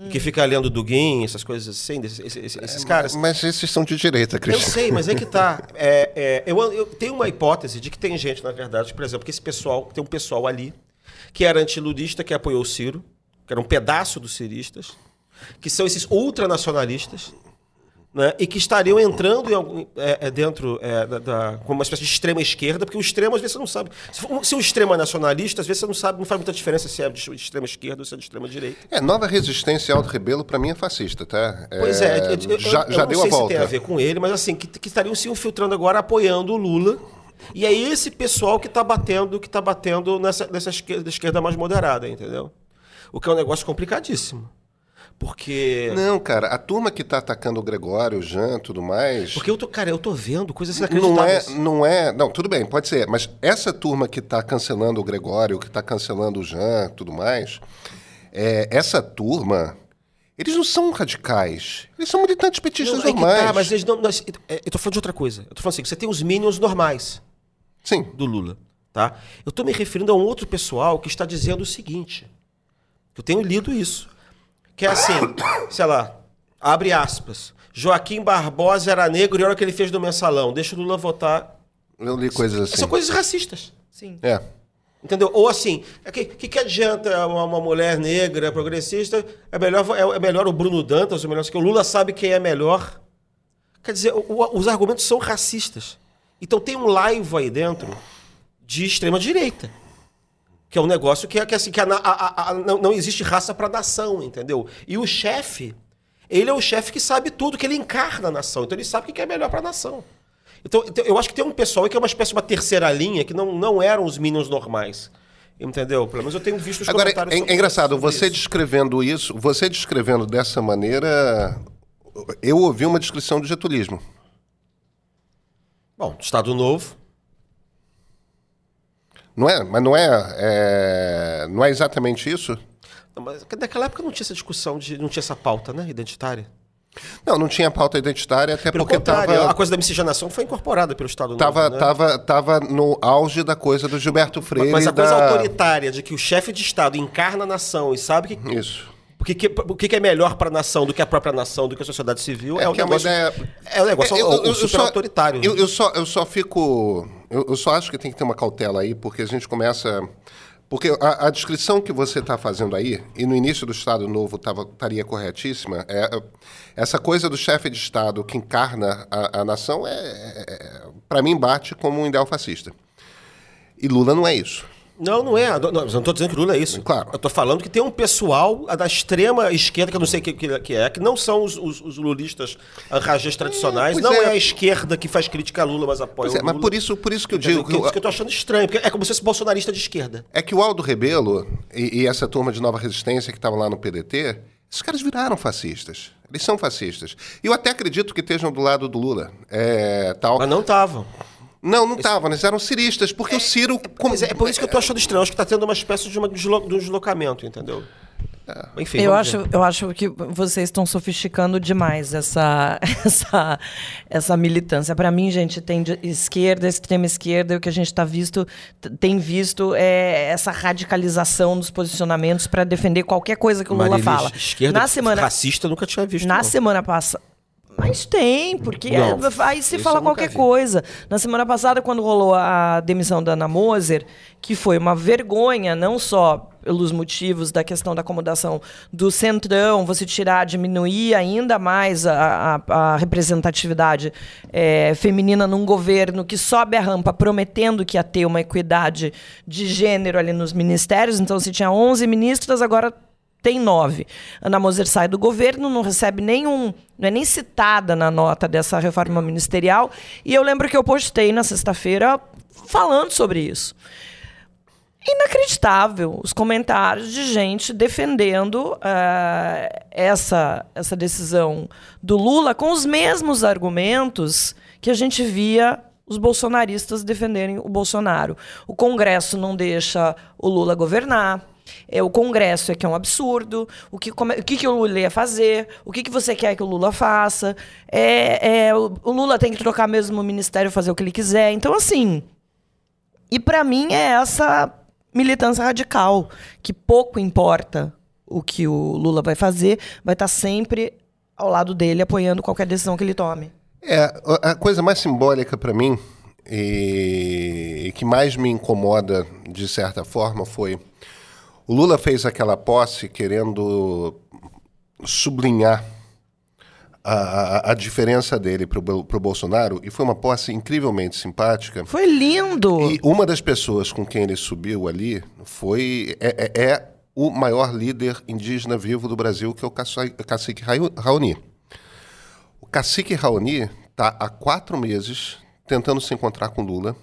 E Que fica lendo Dugin, essas coisas assim, esses, esses- esses caras.
Mas esses são de direita,
Eu
Cristian.
sei, mas é que tá. [LAUGHS] É, é, eu, eu tenho uma hipótese de que tem gente, na verdade, por exemplo, que esse pessoal, tem um pessoal ali que era antiludista, que apoiou o Ciro, que era um pedaço dos ciristas, que são esses ultranacionalistas, né, e que estariam entrando algum- é, é, dentro é, da, da- como uma espécie de extrema esquerda, porque o extremo às vezes você não sabe. Se, for- se o extremo é nacionalista, às vezes você não sabe, não faz muita diferença se é de extrema esquerda ou se é de extrema direita.
É, Nova Resistência e Alto Rebelo, pra mim, é fascista, tá? É,
Pois é, eu, eu-
já,
eu
já
não
deu
sei
a
se
volta.
tem a ver com ele, mas assim, que, que estariam se infiltrando agora apoiando o Lula. E é esse pessoal que está batendo, que tá batendo nessa, nessa esquerda, esquerda mais moderada, entendeu? O que é um negócio complicadíssimo. Porque.
Não, cara, a turma que tá atacando o Gregório, o Jean, tudo mais.
Porque eu tô, cara, eu tô vendo coisas
Não é,
inacreditáveis.
não é. Não, tudo bem, pode ser. Mas essa turma que está cancelando o Gregório, que está cancelando o Jean, tudo mais, é, essa turma, eles não são radicais. Eles são militantes petistas
Não, é que
normais.
tá, mas eles não. nós- é, eu tô falando de outra coisa. Eu tô falando assim, você tem os minions normais
Sim.
do Lula, tá? Eu tô me referindo a um outro pessoal que está dizendo o seguinte. Eu tenho lido isso. Que é assim, sei lá, abre aspas. Joaquim Barbosa era negro e olha o que ele fez no mensalão. Deixa o Lula votar.
Eu li coisas assim.
São coisas racistas.
Sim.
É.
Entendeu? Ou assim, o que, que, que adianta uma, uma mulher negra, progressista? É melhor, é, é melhor o Bruno Dantas, ou melhor, que o Lula sabe quem é melhor. Quer dizer, o- o- os argumentos são racistas. Então tem um laivo aí dentro de extrema direita. Que é um negócio que é que, assim, que a a- a- não, não existe raça para nação, entendeu? E o chefe, ele é o chefe que sabe tudo, que ele encarna a nação. Então ele sabe o que é melhor para a nação. Então, então, eu acho que tem um pessoal aí que é uma espécie de uma terceira linha, que não, não eram os Minions normais. Entendeu? Pelo menos eu tenho visto os
Agora,
comentários
é, é engraçado,
sobre
você
isso.
descrevendo isso, você descrevendo dessa maneira, eu ouvi uma descrição do getulismo.
Bom, Estado Novo.
Não é? Mas não é, é, não é exatamente isso?
Não, mas naquela época não tinha essa discussão, de, não tinha essa pauta, né? Identitária.
Não, não tinha pauta identitária, até
Pelo
porque estava
a coisa da miscigenação foi incorporada pelo Estado
tava,
Novo. né?
tava, tava no auge da coisa do Gilberto Freire.
Mas a
e
coisa
da...
autoritária de que o chefe de Estado encarna a nação e sabe que,
Isso.
O que, o que é melhor para a nação do que a própria nação, do que a sociedade civil, é,
É
um
que é
negócio,
ideia-
é um negócio
Eu- eu- eu
super
só-
autoritário.
Eu, eu só, eu só fico. Eu, eu só acho que tem que ter uma cautela aí, porque a gente começa. Porque a, a descrição que você está fazendo aí, e no início do Estado Novo tava, estaria corretíssima, é, essa coisa do chefe de Estado que encarna a, a nação, é, é, para mim, bate como um ideal fascista. E Lula não é isso.
Não, não é. Não, não estou dizendo que Lula é isso.
Claro.
Eu estou falando que tem um pessoal da extrema esquerda, que eu não sei o que, que, que é, que não são os, os, os lulistas rajês tradicionais.
pois
não é.
é.
a esquerda que faz crítica a Lula, mas apoia
Pois
o
é,
Lula.
mas por isso, por isso que eu digo.
Que,
que
isso que eu tô achando estranho, porque é como se fosse bolsonarista de esquerda.
É que o Aldo Rebelo e, e essa turma de Nova Resistência que estava lá no PDT, esses caras viraram fascistas. Eles são fascistas. E eu até acredito que estejam do lado do Lula. É, tal.
Mas não estavam.
Não, não estavam, eles eram ciristas, porque o Ciro. como-
Mas é, é por isso que eu tô achando estranho. Acho que tá tendo uma espécie de, uma deslo- de um deslocamento, entendeu? Enfim.
Eu acho,
ver.
eu acho que vocês estão sofisticando demais essa, [LAUGHS] essa, essa militância. Para mim, gente, tem de esquerda, extrema esquerda, e o que a gente tá visto, tem visto é essa radicalização dos posicionamentos para defender qualquer coisa que o Lula
Marilis,
fala.
Esquerda
Na semana,
racista nunca tinha visto.
na
não.
semana passada. Mas tem, porque é- aí se fala qualquer
vi.
coisa. Na semana passada, quando rolou a demissão da Ana Moser, que foi uma vergonha, não só pelos motivos da questão da acomodação do centrão, você tirar, diminuir ainda mais a, a- a representatividade eh, feminina num governo que sobe a rampa prometendo que ia ter uma equidade de gênero ali nos ministérios. Então, se tinha 11 ministras, agora tem nove. Ana Moser sai do governo, não recebe nenhum, não é nem citada na nota dessa reforma ministerial. E eu lembro que eu postei na sexta-feira falando sobre isso. Inacreditável os comentários de gente defendendo ah, essa, essa decisão do Lula com os mesmos argumentos que a gente via os bolsonaristas defenderem o Bolsonaro. O Congresso não deixa o Lula governar. É, o Congresso é que é um absurdo. O que, como o que, que o Lula ia fazer? O que, que você quer que o Lula faça? É, é, o, o Lula tem que trocar mesmo o ministério, fazer o que ele quiser. Então, assim. E para mim é essa militância radical, que pouco importa o que o Lula vai fazer, vai estar sempre ao lado dele, apoiando qualquer decisão que ele tome.
É, a coisa mais simbólica para mim e que mais me incomoda de certa forma foi o Lula fez aquela posse querendo sublinhar a, a, a diferença dele para o Bolsonaro e foi uma posse incrivelmente simpática.
Foi lindo!
E uma das pessoas com quem ele subiu ali foi é, é- é o maior líder indígena vivo do Brasil, que é o cacique Raoni. O cacique Raoni está há quatro meses tentando se encontrar com Lula.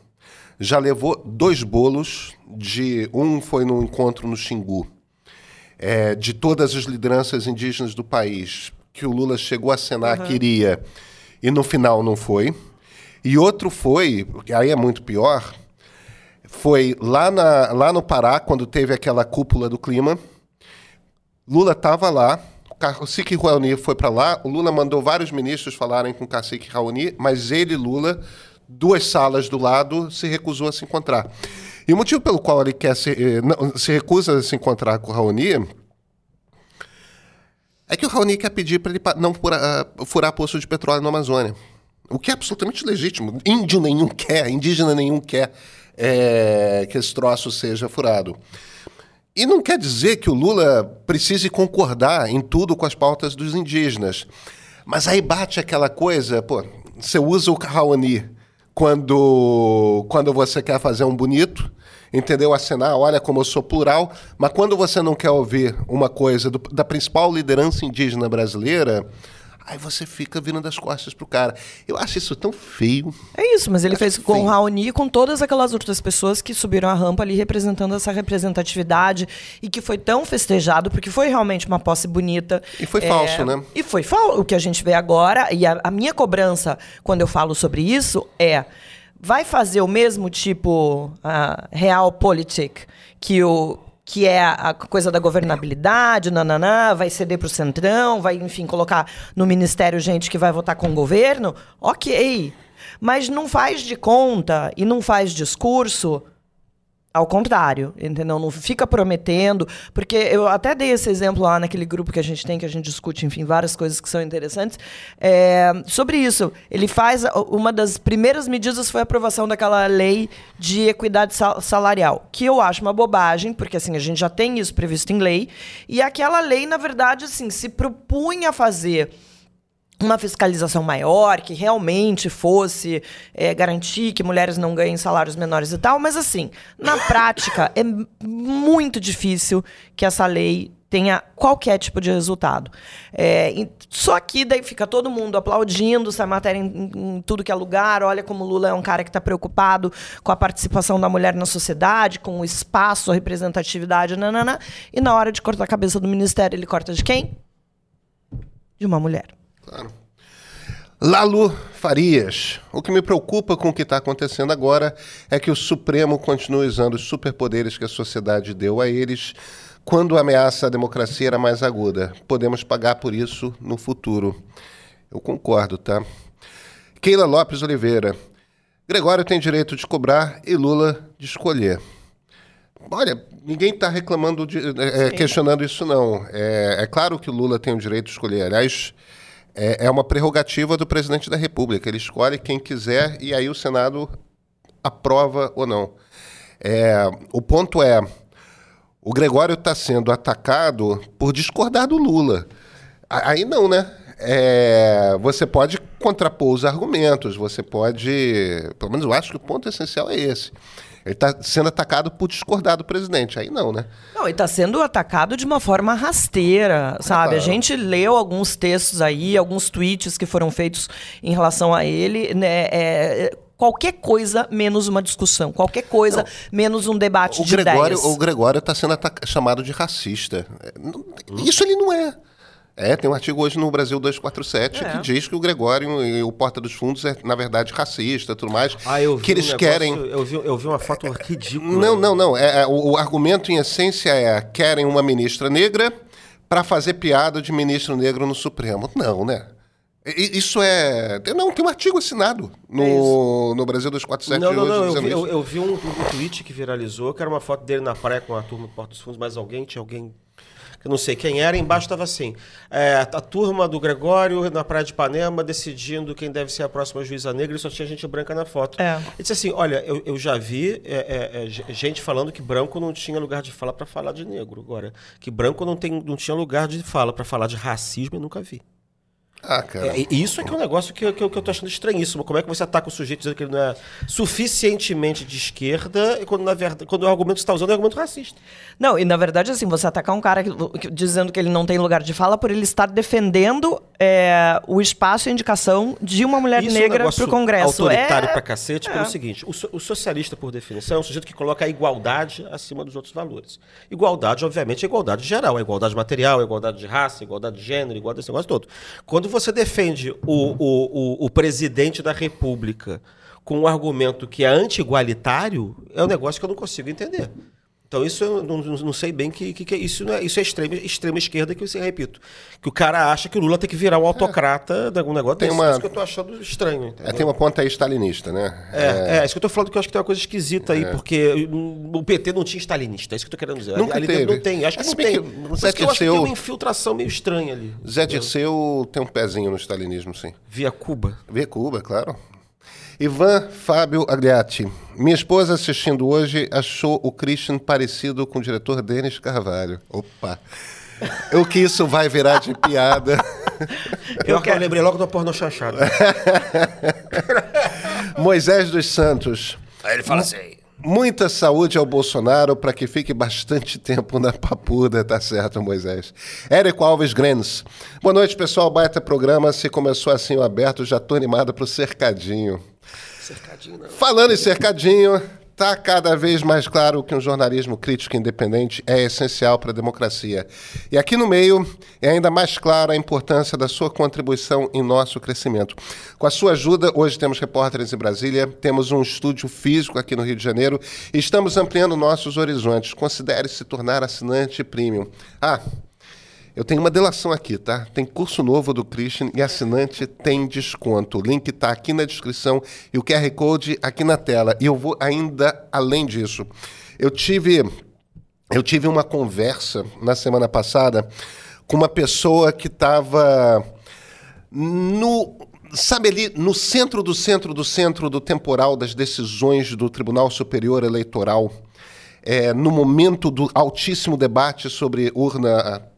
Já levou dois bolos de um foi no encontro no Xingu, é, de todas as lideranças indígenas do país, que o Lula chegou a assinar que iria e no final não foi. E outro foi, que aí é muito pior, foi lá, na, lá no Pará, quando teve aquela cúpula do clima. Lula estava lá, o Cacique Raoni foi para lá, o Lula mandou vários ministros falarem com o Cacique Raoni, mas ele, Lula, duas salas do lado, se recusou a se encontrar. E o motivo pelo qual ele quer se, eh, não, se recusa a se encontrar com o Raoni é que o Raoni quer pedir para ele não furar, ah, furar poço de petróleo na Amazônia. O que é absolutamente legítimo. Índio nenhum quer, indígena nenhum quer eh, que esse troço seja furado. E não quer dizer que o Lula precise concordar em tudo com as pautas dos indígenas. Mas aí bate aquela coisa, pô, você usa o Raoni quando, quando você quer fazer um bonito, entendeu? Assinar, olha como eu sou plural, mas quando você não quer ouvir uma coisa do- da principal liderança indígena brasileira, Aí você fica virando as costas pro cara. Eu acho isso tão feio.
É isso, mas ele fez com
feio.
o Raoni e com todas aquelas outras pessoas que subiram a rampa ali representando essa representatividade e que foi tão festejado, porque foi realmente uma posse bonita.
E foi falso, né?
E foi falso. O que a gente vê agora, e a, a minha cobrança quando eu falo sobre isso é. Vai fazer o mesmo tipo ah, realpolitik que o que é a coisa da governabilidade, nananã, vai ceder para o centrão, vai, enfim, colocar no ministério gente que vai votar com o governo, ok. Mas não faz de conta e não faz discurso ao contrário, entendeu? Não fica prometendo, porque eu até dei esse exemplo lá naquele grupo que a gente tem, que a gente discute, enfim, várias coisas que são interessantes. é, sobre isso, ele faz. Uma das primeiras medidas foi a aprovação daquela lei de equidade sal- salarial, que eu acho uma bobagem, porque assim, a gente já tem isso previsto em lei, e aquela lei, na verdade, assim, se propunha a fazer uma fiscalização maior, que realmente fosse é, garantir que mulheres não ganhem salários menores e tal, mas assim, na [LAUGHS] prática é muito difícil que essa lei tenha qualquer tipo de resultado. É, só que daí fica todo mundo aplaudindo, sai matéria em, em tudo que é lugar, olha como o Lula é um cara que está preocupado com a participação da mulher na sociedade, com o espaço, a representatividade, nanana, e na hora de cortar a cabeça do ministério, ele corta de quem? De uma mulher.
Claro. Lalu Farias. O que me preocupa com o que está acontecendo agora é que o Supremo continua usando os superpoderes que a sociedade deu a eles quando a ameaça à democracia era mais aguda. Podemos pagar por isso no futuro. Eu concordo, tá? Keila Lopes Oliveira. Gregório tem direito de cobrar e Lula de escolher. Olha, ninguém está reclamando, de, é, questionando isso, não. É, é claro que o Lula tem o direito de escolher. Aliás, é, é uma prerrogativa do presidente da República. Ele escolhe quem quiser e aí o Senado aprova ou não. É, o ponto é, o Gregório está sendo atacado por discordar do Lula. Aí não, né? É, você pode contrapor os argumentos, você pode. Pelo menos eu acho que o ponto essencial é esse. Ele está sendo atacado por discordar do presidente. Aí não, né?
Não, e está sendo atacado de uma forma rasteira, sabe? A
claro.
gente leu alguns textos aí, alguns tweets que foram feitos em relação a ele, né? é, qualquer coisa menos uma discussão, qualquer coisa menos um debate
O
de
Gregório,
ideias.
o Gregório está sendo chamado de racista. É, não- Isso ele não é. É, tem um artigo hoje no Brasil 247
É.
que diz que o Gregório e o Porta dos Fundos é, na verdade, racista e tudo mais.
Ah, eu vi
que eles
um negócio-
querem.
Eu vi, eu vi uma foto ridícula.
Não, não, não. É, é, o, o argumento, em essência, é querem uma ministra negra para fazer piada de ministro negro no Supremo. Não, né? Isso é. Não, tem um artigo assinado no, no Brasil 247
Não, não,
hoje
não. Eu vi, eu, eu vi um, um tweet que viralizou, que era uma foto dele na praia com a turma do Porto dos Fundos, mas alguém, tinha alguém eu não sei quem era, embaixo estava assim, é, a turma do Gregório na praia de Ipanema decidindo quem deve ser a próxima juíza negra e só tinha gente branca na foto.
É.
Ele disse assim, olha, eu, eu já vi é, é, é, ge- gente falando que branco não tinha lugar de fala para falar de negro. Agora, que branco não, tem, não tinha lugar de fala para falar de racismo, eu nunca vi.
Ah, cara.
É, isso é que é um negócio que, eu- que, eu- que eu tô achando estranhíssimo. Como é que você ataca o sujeito dizendo que ele não é suficientemente de esquerda e quando, na verdade, quando o argumento que você está usando é um argumento racista?
Não, e na verdade, assim, você atacar um cara que- que- dizendo que ele não tem lugar de fala por ele estar defendendo é, o espaço e a indicação de uma mulher
Isso é um
negra
negócio
para o Congresso.
autoritário
é...
pra cacete, pelo seguinte, o, o socialista, por definição, é um sujeito que coloca a igualdade acima dos outros valores. Igualdade, obviamente, é igualdade geral, é igualdade material, é igualdade de raça, é igualdade de gênero, igualdade desse negócio todo. Quando você defende o, o, o, o presidente da república com um argumento que é anti-igualitário, é um negócio que eu não consigo entender. Então, isso eu não, não- sei bem que, que, que é isso. Não é, isso é extrema, extrema esquerda que eu repito. Que o cara acha que o Lula tem que virar um autocrata de algum negócio
Tem
desse.
uma-
Isso que eu tô achando estranho. entendeu?
É, tem uma ponta aí stalinista, né?
É, é, isso que eu tô falando que eu acho que tem uma coisa esquisita aí, porque o PT não tinha stalinista, é isso que eu tô querendo dizer.
Nunca
ali
teve.
não tem, acho que
Se
não tem.
que Zé
que eu acho que tem uma infiltração meio estranha ali.
Zé Dirceu tem um pezinho no stalinismo, sim.
Via Cuba.
Vê Cuba, claro. Ivan Fábio Agliati. Minha esposa assistindo hoje achou o Christian parecido com o diretor Denis Carvalho. Opa! O que isso vai virar de piada?
Eu, eu lembrei logo do porno chanchado. [LAUGHS]
Moisés dos Santos.
Aí ele fala assim.
Muita saúde ao Bolsonaro para que fique bastante tempo na papuda, tá certo, Moisés. Érico Alves Grenes. Boa noite, pessoal. Baita programa. Se começou assim o aberto, já tô animado pro cercadinho.
Cercadinho, não.
Falando em cercadinho, Está cada vez mais claro que um jornalismo crítico independente é essencial para a democracia. E aqui no meio é ainda mais clara a importância da sua contribuição em nosso crescimento. Com a sua ajuda, hoje temos repórteres em Brasília, temos um estúdio físico aqui no Rio de Janeiro e estamos ampliando nossos horizontes. Considere se tornar assinante premium. Ah, eu tenho uma delação aqui, tá? Tem curso novo do Christian e assinante tem desconto. O link está aqui na descrição e o QR Code aqui na tela. E eu vou ainda além disso. Eu tive, eu tive uma conversa na semana passada com uma pessoa que estava no sabe ali, no centro do centro do centro do temporal das decisões do Tribunal Superior Eleitoral, é, no momento do altíssimo debate sobre urna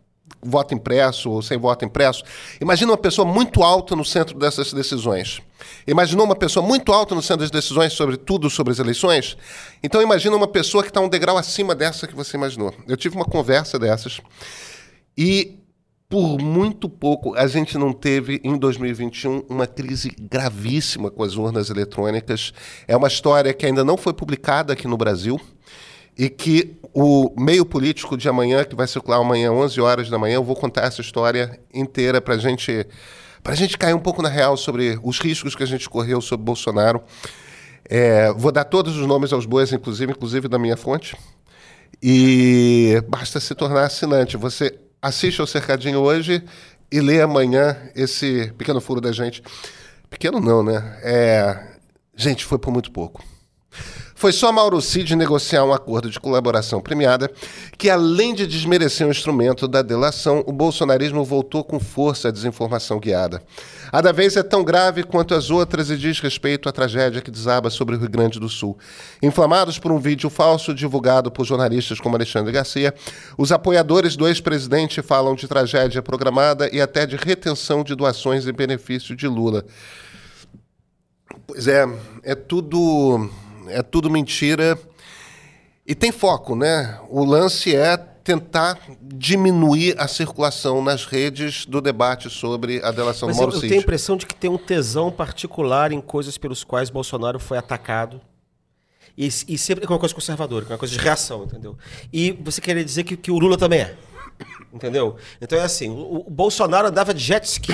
voto impresso ou sem voto impresso. Imagina uma pessoa muito alta no centro dessas decisões. Imaginou uma pessoa muito alta no centro das decisões sobre tudo sobre as eleições? Então imagina uma pessoa que está um degrau acima dessa que você imaginou. Eu tive uma conversa dessas e por muito pouco a gente não teve em 2021 uma crise gravíssima com as urnas eletrônicas. É uma história que ainda não foi publicada aqui no Brasil e que o meio político de amanhã, que vai circular amanhã, 11 horas da manhã, eu vou contar essa história inteira para gente, a gente cair um pouco na real sobre os riscos que a gente correu sobre Bolsonaro. É, vou dar todos os nomes aos bois, inclusive, inclusive da minha fonte. E basta se tornar assinante. Você assiste ao Cercadinho hoje e lê amanhã esse pequeno furo da gente. Pequeno não, né? É, gente, foi por muito pouco. Foi só Mauro Cid negociar um acordo de colaboração premiada que, além de desmerecer o instrumento da delação, o bolsonarismo voltou com força à desinformação guiada. A da vez é tão grave quanto as outras e diz respeito à tragédia que desaba sobre o Rio Grande do Sul. Inflamados por um vídeo falso divulgado por jornalistas como Alexandre Garcia, os apoiadores do ex-presidente falam de tragédia programada e até de retenção de doações em benefício de Lula. Pois é, é tudo é tudo mentira. E tem foco, né? O lance é tentar diminuir a circulação nas redes do debate sobre a delação
Mas
do Mauro
eu, eu tenho a impressão de que tem um tesão particular em coisas pelos quais Bolsonaro foi atacado. E, e sempre é uma coisa conservadora, é uma coisa de reação, entendeu? E você queria dizer que, que o Lula também é. Entendeu? Então é assim, o, o Bolsonaro andava de jet ski,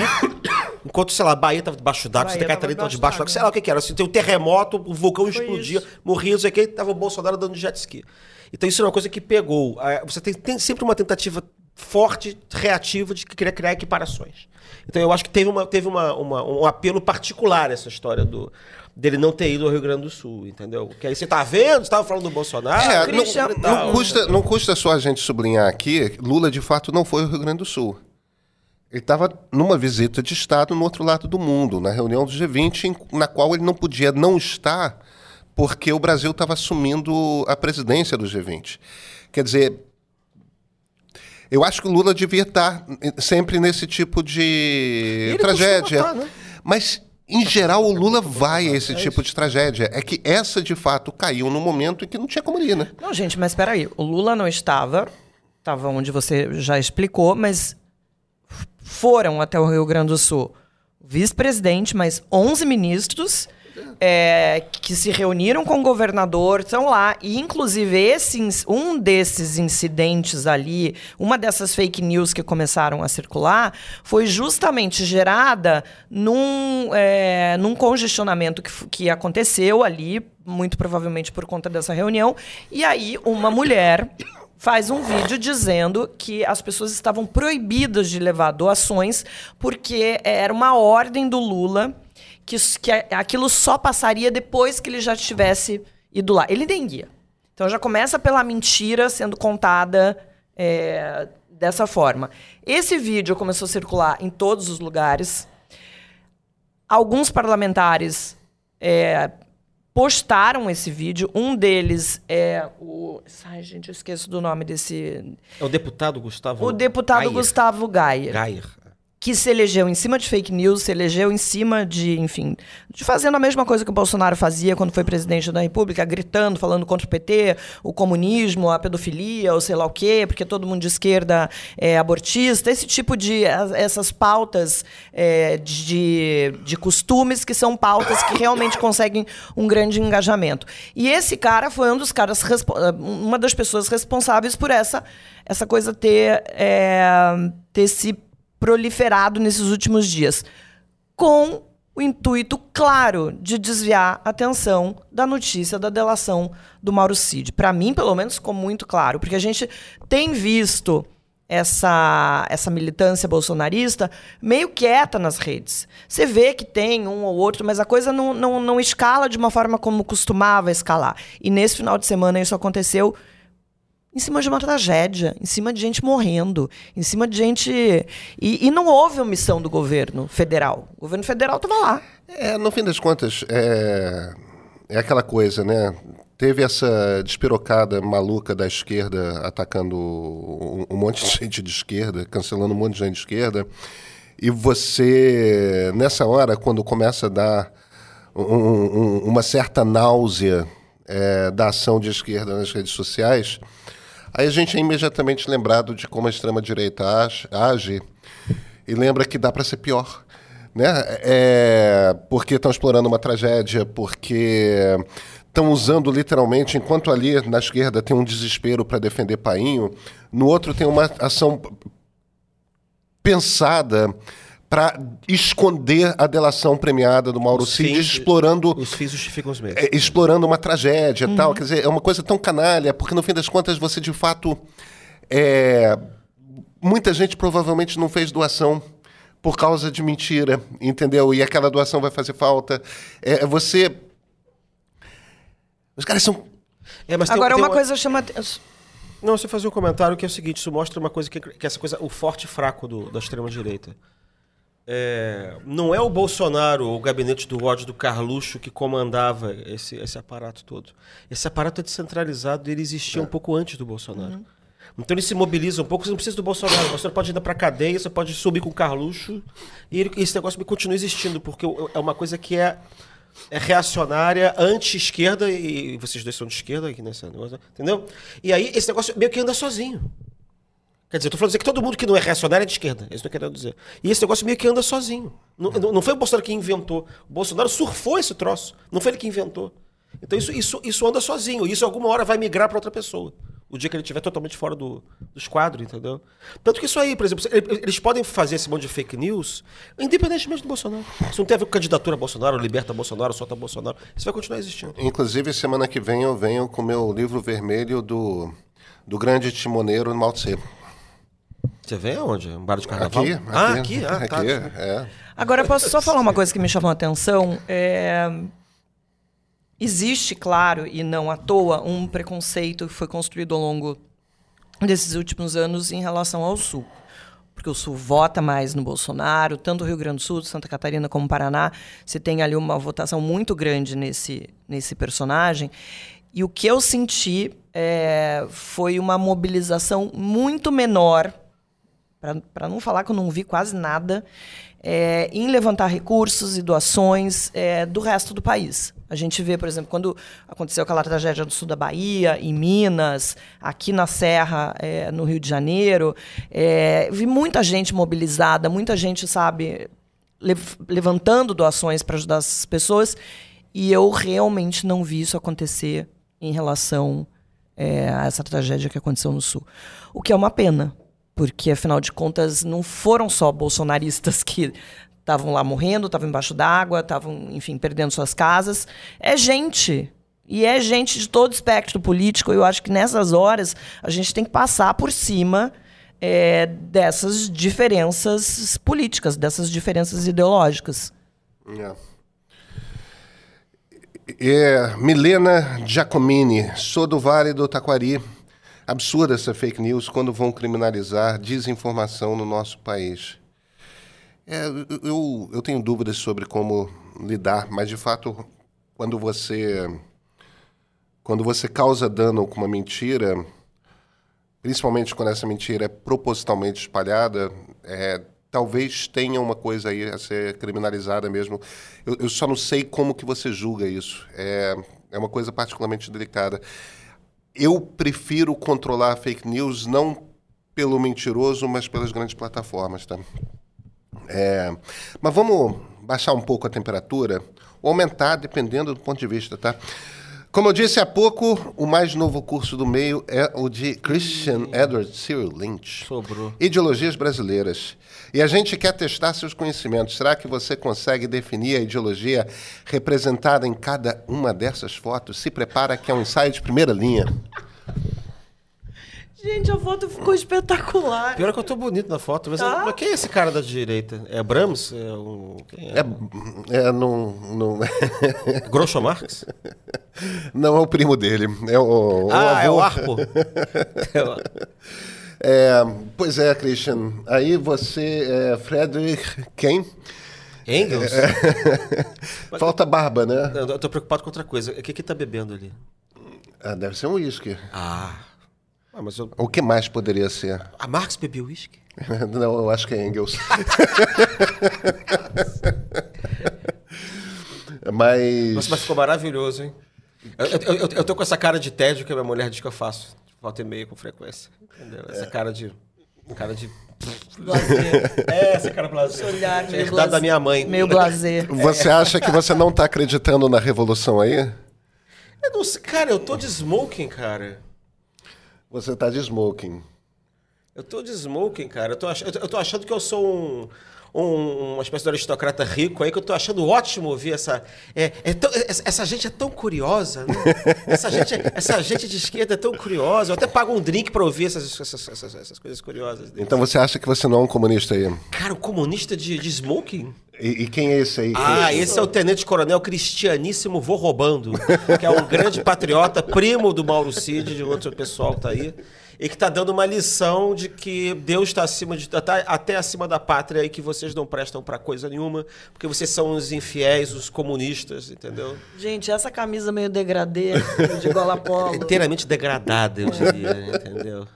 enquanto, sei lá, a Bahia estava debaixo d'água, Santa Catarina estava
debaixo
d'água, sei lá o que, que era. Assim, tem um terremoto, o vulcão
Foi
explodia,
isso.
morria, não sei o que, tava o Bolsonaro dando de jet ski. Então isso é uma coisa que pegou. Ah, Você tem, tem sempre uma tentativa forte, reativa, de querer criar equiparações. Então eu acho que teve, uma, teve uma, uma- um apelo particular essa história do dele não ter ido ao Rio Grande do Sul, entendeu? Que aí você tá vendo, você tava falando do Bolsonaro.
É, não, não custa, não custa só a gente sublinhar aqui, Lula de fato não foi ao Rio Grande do Sul. Ele estava numa visita de Estado no outro lado do mundo, na reunião do G20, em- na qual ele não podia não estar, porque o Brasil estava assumindo a presidência do G20. Quer dizer, eu acho que o Lula devia estar sempre nesse tipo de
Ele
tragédia.
estar, né?
Mas, em geral, o Lula vai a esse tipo de tragédia. É que essa, de fato, caiu no momento em que não tinha como ir, né?
Não, gente, mas peraí. O Lula não estava, estava onde você já explicou, mas foram até o Rio Grande do Sul vice-presidente, mais 11 ministros é, que se reuniram com o governador, estão lá. E, inclusive, esse, um desses incidentes ali, uma dessas fake news que começaram a circular, foi justamente gerada num, é, num congestionamento que, que aconteceu ali, muito provavelmente por conta dessa reunião. E aí, uma mulher faz um vídeo dizendo que as pessoas estavam proibidas de levar doações porque era uma ordem do Lula que, que aquilo só passaria depois que ele já tivesse ido lá. Ele nem ia. Então já começa pela mentira sendo contada é, dessa forma. Esse vídeo começou a circular em todos os lugares. Alguns parlamentares é, postaram esse vídeo. Um deles é o. Ai, gente, eu esqueço do nome desse.
É o deputado Gustavo
O deputado
Gayer.
Gustavo Gayer.
Gayer.
Que se elegeu em cima de fake news, se elegeu em cima de, enfim, de fazendo a mesma coisa que o Bolsonaro fazia quando foi presidente da República, gritando, falando contra o PT, o comunismo, a pedofilia, ou sei lá o quê, porque todo mundo de esquerda é abortista, esse tipo de essas pautas é, de, de costumes que são pautas que realmente conseguem um grande engajamento. E esse cara foi um dos caras, uma das pessoas responsáveis por essa essa coisa ter é, ter se proliferado nesses últimos dias, com o intuito claro de desviar a atenção da notícia da delação do Mauro Cid. Para mim, pelo menos, ficou muito claro, porque a gente tem visto essa, essa militância bolsonarista meio quieta nas redes. Você vê que tem um ou outro, mas a coisa não, não, não escala de uma forma como costumava escalar. E nesse final de semana isso aconteceu em cima de uma tragédia, em cima de gente morrendo, em cima de gente. E, e não houve omissão do governo federal. O governo federal estava lá.
É, no fim das contas, é, é aquela coisa, né? Teve essa despirocada maluca da esquerda atacando um, um monte de [LAUGHS] gente de esquerda, cancelando um monte de gente de esquerda. E você, nessa hora, quando começa a dar um, um, uma certa náusea é, da ação de esquerda nas redes sociais, Aí a gente é imediatamente lembrado de como a extrema-direita age e lembra que dá para ser pior. Né? É, porque estão explorando uma tragédia, porque estão usando literalmente, enquanto ali na esquerda tem um desespero para defender Painho, no outro tem uma ação pensada para esconder a delação premiada do Mauro Cid, explorando
os fins justificam os meios.
É, explorando uma tragédia, uhum. tal, quer dizer, é uma coisa tão canalha, porque no fim das contas você de fato é, muita gente provavelmente não fez doação por causa de mentira, entendeu? E aquela doação vai fazer falta. É, você os caras são
é, Agora, uma, uma coisa chama.
Não, você fazia um comentário que é o seguinte: isso mostra uma coisa que, que é essa coisa, o forte e fraco do, da extrema-direita. É, não é o Bolsonaro, o gabinete do ódio do Carluxo que comandava esse, esse aparato todo. Esse aparato é descentralizado e ele existia é. um pouco antes do Bolsonaro. Uhum. Então ele se mobiliza um pouco, você não precisa do Bolsonaro. O Bolsonaro pode ir para cadeia, você pode subir com o Carluxo e ele, esse negócio continua existindo, porque é uma coisa que é, é reacionária, anti-esquerda, e vocês dois são de esquerda aqui nessa negócio, entendeu? E aí esse negócio meio que anda sozinho. Quer dizer, eu tô falando que todo mundo que não é reacionário é de esquerda. É isso que eu quero dizer. E esse negócio meio que anda sozinho. Não, não foi o Bolsonaro que inventou. O Bolsonaro surfou esse troço. Não foi ele que inventou. Então isso, isso, isso anda sozinho. Isso alguma hora vai migrar para outra pessoa. O dia que ele estiver totalmente fora do, dos quadros, entendeu? Tanto que isso aí, por exemplo, eles podem fazer esse monte de fake news independentemente do Bolsonaro. Isso não tem a ver com candidatura a Bolsonaro, liberta Bolsonaro, solta Bolsonaro. Isso vai continuar existindo.
Inclusive, semana que vem eu venho com o meu livro vermelho do, do grande timoneiro Mao Tse.
Você vê onde? Um bar de carnaval?
Aqui. aqui
ah, aqui? Ah, tá.
aqui, é.
Agora, posso só falar uma coisa que me chamou a atenção? É... Existe, claro, e não à toa, um preconceito que foi construído ao longo desses últimos anos em relação ao Sul. Porque o Sul vota mais no Bolsonaro, tanto o Rio Grande do Sul, Santa Catarina como o Paraná. Você tem ali uma votação muito grande nesse, nesse personagem. E o que eu senti é, foi uma mobilização muito menor para não falar que eu não vi quase nada, é, em levantar recursos e doações é, do resto do país. A gente vê, por exemplo, quando aconteceu aquela tragédia do sul da Bahia, em Minas, aqui na Serra, é, no Rio de Janeiro, vi muita gente mobilizada, muita gente, sabe, lev levantando doações para ajudar essas pessoas, e eu realmente não vi isso acontecer em relação a essa tragédia que aconteceu no Sul. O que é uma pena, porque, afinal de contas, não foram só bolsonaristas que estavam lá morrendo, estavam embaixo d'água, estavam, enfim, perdendo suas casas. É gente. E é gente de todo espectro político. Eu acho que nessas horas a gente tem que passar por cima é, dessas diferenças políticas, dessas diferenças ideológicas.
Yeah. É, Milena Giacomini, sou do Vale do Taquari absurda essa fake news quando vão criminalizar desinformação no nosso país. É, eu, eu tenho dúvidas sobre como lidar, mas de fato, quando você quando você causa dano com uma mentira, principalmente quando essa mentira é propositalmente espalhada, é, talvez tenha uma coisa aí a ser criminalizada mesmo. Eu, eu só não sei como que você julga isso. É, é uma coisa particularmente delicada. Eu prefiro controlar a fake news não pelo mentiroso, mas pelas grandes plataformas, tá? É, mas vamos baixar um pouco a temperatura ou aumentar, dependendo do ponto de vista, tá? Como eu disse há pouco, o mais novo curso do meio é o de Christian Edward Cyril Lynch.
Sobrou.
Ideologias brasileiras. E a gente quer testar seus conhecimentos. Será que você consegue definir a ideologia representada em cada uma dessas fotos? Se prepara que é um ensaio de primeira linha.
Gente, a foto ficou espetacular.
Pior é que eu tô bonito na foto, mas,
Tá.
mas quem é esse cara da direita? É Brahms? É um. Quem é?
É, é não, não, [LAUGHS]
Groucho Marx?
não é o primo dele. É o, o
ah, é
avô.
o Arpo. [LAUGHS] É o-
É, pois é, Christian. Aí você é Frederick quem?
Engels?
Falta barba, né?
Eu eu tô preocupado com outra coisa. O que que tá bebendo ali?
Ah, deve ser um uísque.
Ah. Ah, mas eu...
O que mais poderia ser?
A Marx bebeu uísque? [LAUGHS]
Não, eu acho que é Engels. [LAUGHS] Mas.
Nossa, mas ficou maravilhoso, hein? Eu, eu, eu- eu tô com essa cara de tédio que a minha mulher diz que eu faço. de Volta e meia com frequência. Entendeu? Essa cara de. Cara de.
Blazer. [LAUGHS]
É, essa cara blasé.
Esse olhar
É
meio
herdado da
blazer.
minha mãe.
Meio blazer.
Você acha que você não está acreditando na revolução aí?
Eu não sei, cara, eu tô de smoking, cara.
Você está de smoking.
Eu tô de smoking, cara. Eu tô, ach... eu tô- achando que eu sou um, um- uma espécie de aristocrata rico aí, que eu tô achando ótimo ouvir essa. É, é tão- essa, essa gente é tão curiosa, né? [LAUGHS] Essa gente, essa gente de esquerda é tão curiosa. Eu até pago um drink pra ouvir essas, essas, essas, essas coisas curiosas. deles.
Então você acha que você não é um comunista aí?
Cara, o comunista de, de smoking?
E, e quem é esse aí?
Ah, esse é o Tenente Coronel Cristianíssimo Vou Roubando, que é um grande patriota, primo do Mauro Cid, de outro pessoal que tá aí, e que tá dando uma lição de que Deus está acima de tá até acima da pátria e que vocês não prestam pra coisa nenhuma, porque vocês são os infiéis, os comunistas, entendeu?
Gente, essa camisa meio degradê, de gola polo.
Inteiramente degradada, eu diria, entendeu?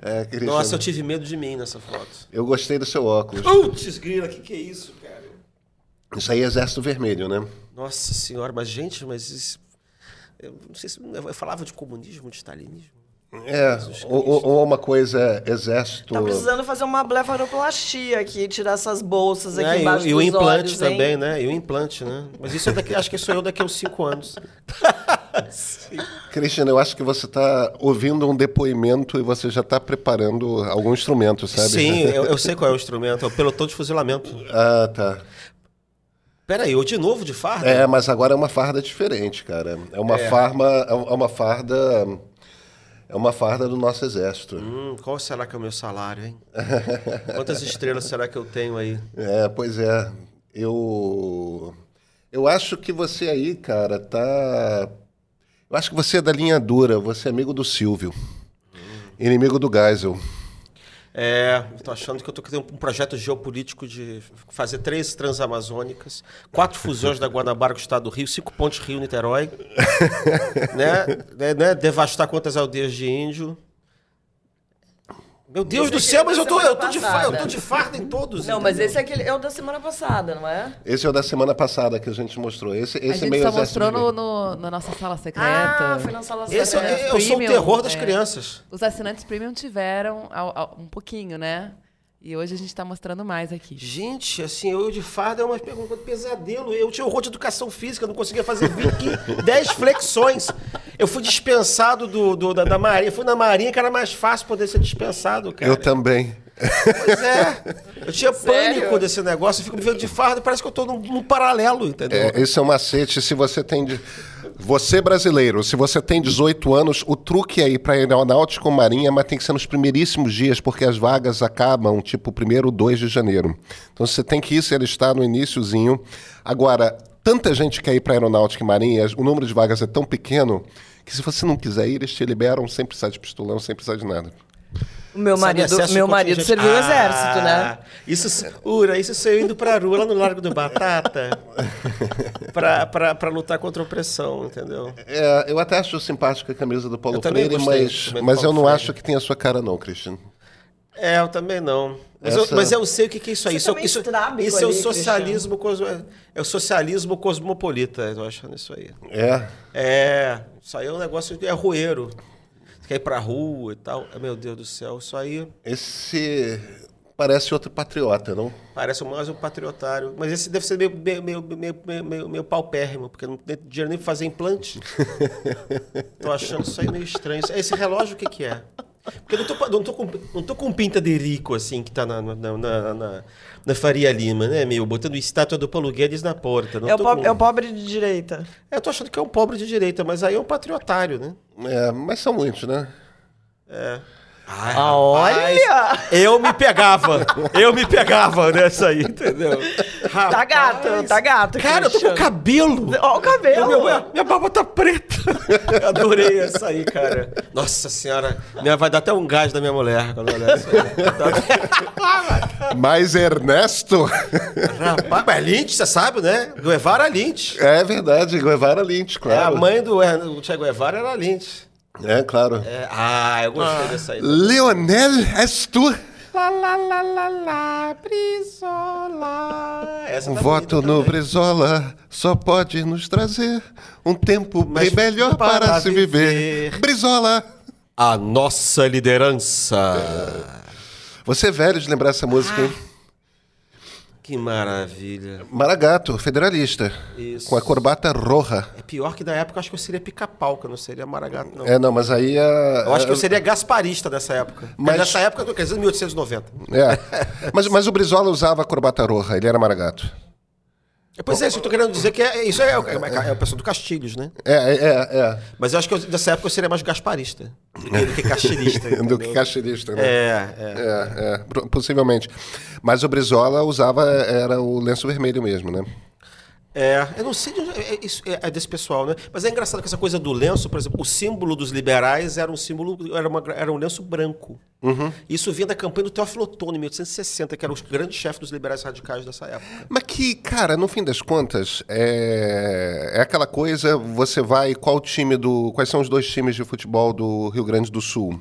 É,
Nossa, eu tive medo de mim nessa foto.
eu gostei do seu óculos.
Putz, grila, que que é isso, cara?
Isso aí é Exército Vermelho, né?
Nossa senhora, mas gente, mas isso, eu não sei se eu falava de comunismo, de stalinismo.
É, ou, ou- uma coisa é Exército.
Tá precisando fazer uma blefaroplastia aqui, tirar essas bolsas aqui
É, e,
embaixo
o- e o implante
olhos, hein?
também, né? E o implante, né? Mas isso é daqui, acho que sou eu daqui a uns cinco anos. [LAUGHS]
Cristiano, eu acho que você está ouvindo um depoimento e você já está preparando algum instrumento, sabe?
Sim, [LAUGHS] eu, eu sei qual é o instrumento, é o pelotão de fuzilamento.
Ah, tá.
Peraí, eu de novo de farda?
É, mas agora é uma farda diferente, cara. É uma
É.
farma, é uma farda, é uma farda do nosso exército.
Hum, qual será que é o meu salário, hein? Quantas estrelas será que eu tenho aí? [LAUGHS]
É, pois é. Eu eu acho que você aí, cara, tá Eu acho que você é da linha dura, você é amigo do Silvio. Inimigo do Geisel.
É, achando que eu tô criando um projeto geopolítico de fazer três transamazônicas, quatro fusões da Guanabara com o estado do Rio, cinco pontes Rio-Niterói, né? né, [LAUGHS] né? Devastar quantas aldeias de índio. Meu Deus do céu,
aqui
mas
é
eu tô, eu tô de eu tô de farda em todos.
Não, mas
entendeu?
esse é, aquele, é o da semana passada, não é?
Esse é o da semana passada que a gente mostrou. Esse, esse
a
é
gente
meio
só mostrou no, no- na nossa sala secreta.
Ah, foi na sala
Esse é,
secreta.
eu sou o terror das
é.
crianças.
Os assinantes premium tiveram ao- ao- um pouquinho, né? E hoje a gente tá mostrando mais aqui.
Gente, assim, eu de farda é uma pergunta de pesadelo. Eu tinha horror de educação física, não conseguia fazer 20, 10 flexões. Eu fui dispensado do, do- da, da Marinha. Fui na Marinha que era mais fácil poder ser dispensado, cara.
Eu também.
Pois é. Eu tinha
Sério?
pânico desse negócio. Eu fico me vendo de farda, parece que eu tô num, num paralelo, entendeu?
É, esse é um macete. Se você tem. De... Você brasileiro, se você tem 18 anos, o truque é ir para aeronáutica ou marinha, mas tem que ser nos primeiríssimos dias, porque as vagas acabam, tipo, primeiro 2 de janeiro. Então você tem que ir se alistar no iníciozinho. Agora, tanta gente quer ir para aeronáutica e marinha, o número de vagas é tão pequeno que se você não quiser ir, eles te liberam sem precisar de pistolão, sem precisar de nada.
O meu marido, meu marido serviu o
Ah,
exército, né?
Isso, Ura, isso eu indo pra rua, lá no Largo do Batata, [LAUGHS] pra, pra, pra lutar contra a opressão, entendeu?
É, eu até acho simpática a camisa do Paulo
Eu
Freire, mas, mas eu
Paulo
não
Freire.
acho que tem a sua cara, não, Christian.
É, eu também não. Mas, eu,
Essa-
mas eu sei o que, que é isso aí.
Você
Isso, isso, isso é o
ali,
socialismo, cosmo, é o socialismo cosmopolita. Eu tô achando isso aí.
É.
É, isso aí é um negócio é rueiro. Você quer ir pra rua e tal. Meu Deus do céu, isso aí
Esse parece outro patriota, não?
parece mais um patriotário. Mas esse deve ser meio, meio, meio, meio, meio, meio, meio paupérrimo, porque não tem dinheiro nem pra fazer implante. [LAUGHS] tô achando isso aí meio estranho. Esse relógio o que, que é? Porque eu não tô, não, tô com, não tô com pinta de rico, assim, que tá na, na, na, na, na Faria Lima, né, meu? Botando estátua do Paulo Guedes na porta. Não
É o, pobre,
com-
é o pobre de direita.
Eu tô achando que é um pobre de direita, mas aí é um patriotário, né?
É, mas são muitos, né?
É. Ai,
Ah,
rapaz,
olha!
Eu me pegava. Eu me pegava nessa aí, entendeu?
Tá gato, tá gato.
Cara, eu tô com cabelo.
Ó o cabelo.
Meu- minha, minha barba tá preta. Eu [LAUGHS] adorei essa aí, cara. Nossa senhora. Minha, vai dar até um gás da minha mulher quando eu olhar isso aí. [LAUGHS]
Mas Ernesto.
Rapaz, mas Lynch, você sabe, né? Guevara Lynch.
é verdade, Guevara Lynch,
É, a
claro.
mãe do, do Che Guevara era Lynch.
É, claro.
É, ah, eu gostei dessa aí.
Leonel, és tu?
Lá, lá, lá, lá, lá, Brizola. Essa
O
tá
voto no
também.
Brizola só pode nos trazer um tempo
Mas
bem melhor para,
para
se viver.
viver.
Brizola.
A nossa liderança.
Você é velho de lembrar essa música, hein?
Que maravilha.
Maragato, federalista.
Isso.
Com a corbata roja.
É pior que na época eu acho que eu seria pica-pau, que eu não seria maragato, não.
É, não, mas aí a.
Eu acho que eu seria gasparista nessa época.
Mas-
nessa época, quer dizer, 1890.
É. Mas, mas o Brizola usava a corbata roja, ele era maragato.
Pois é, isso eu tô querendo dizer que é, isso é, é, é o pessoal do Castilhos, né?
É, é, é.
Mas eu acho que eu- nessa época eu seria mais gasparista do que castilhista.
é. Do que caixirista, [LAUGHS] né?
É, é.
É, é, possivelmente. Mas o Brizola usava, era o lenço vermelho mesmo, né?
É, eu não sei de onde é, é isso é, é desse pessoal, né? Mas é engraçado que essa coisa do lenço, por exemplo, o símbolo dos liberais era um símbolo, era, uma, era um lenço branco. Isso vinha da campanha do Teófilo Otoni, em 1860, que era o grande chefe dos liberais radicais dessa época.
Mas que, cara, no fim das contas, é, é aquela coisa, você vai, qual time do. Quais são os dois times de futebol do Rio Grande do Sul?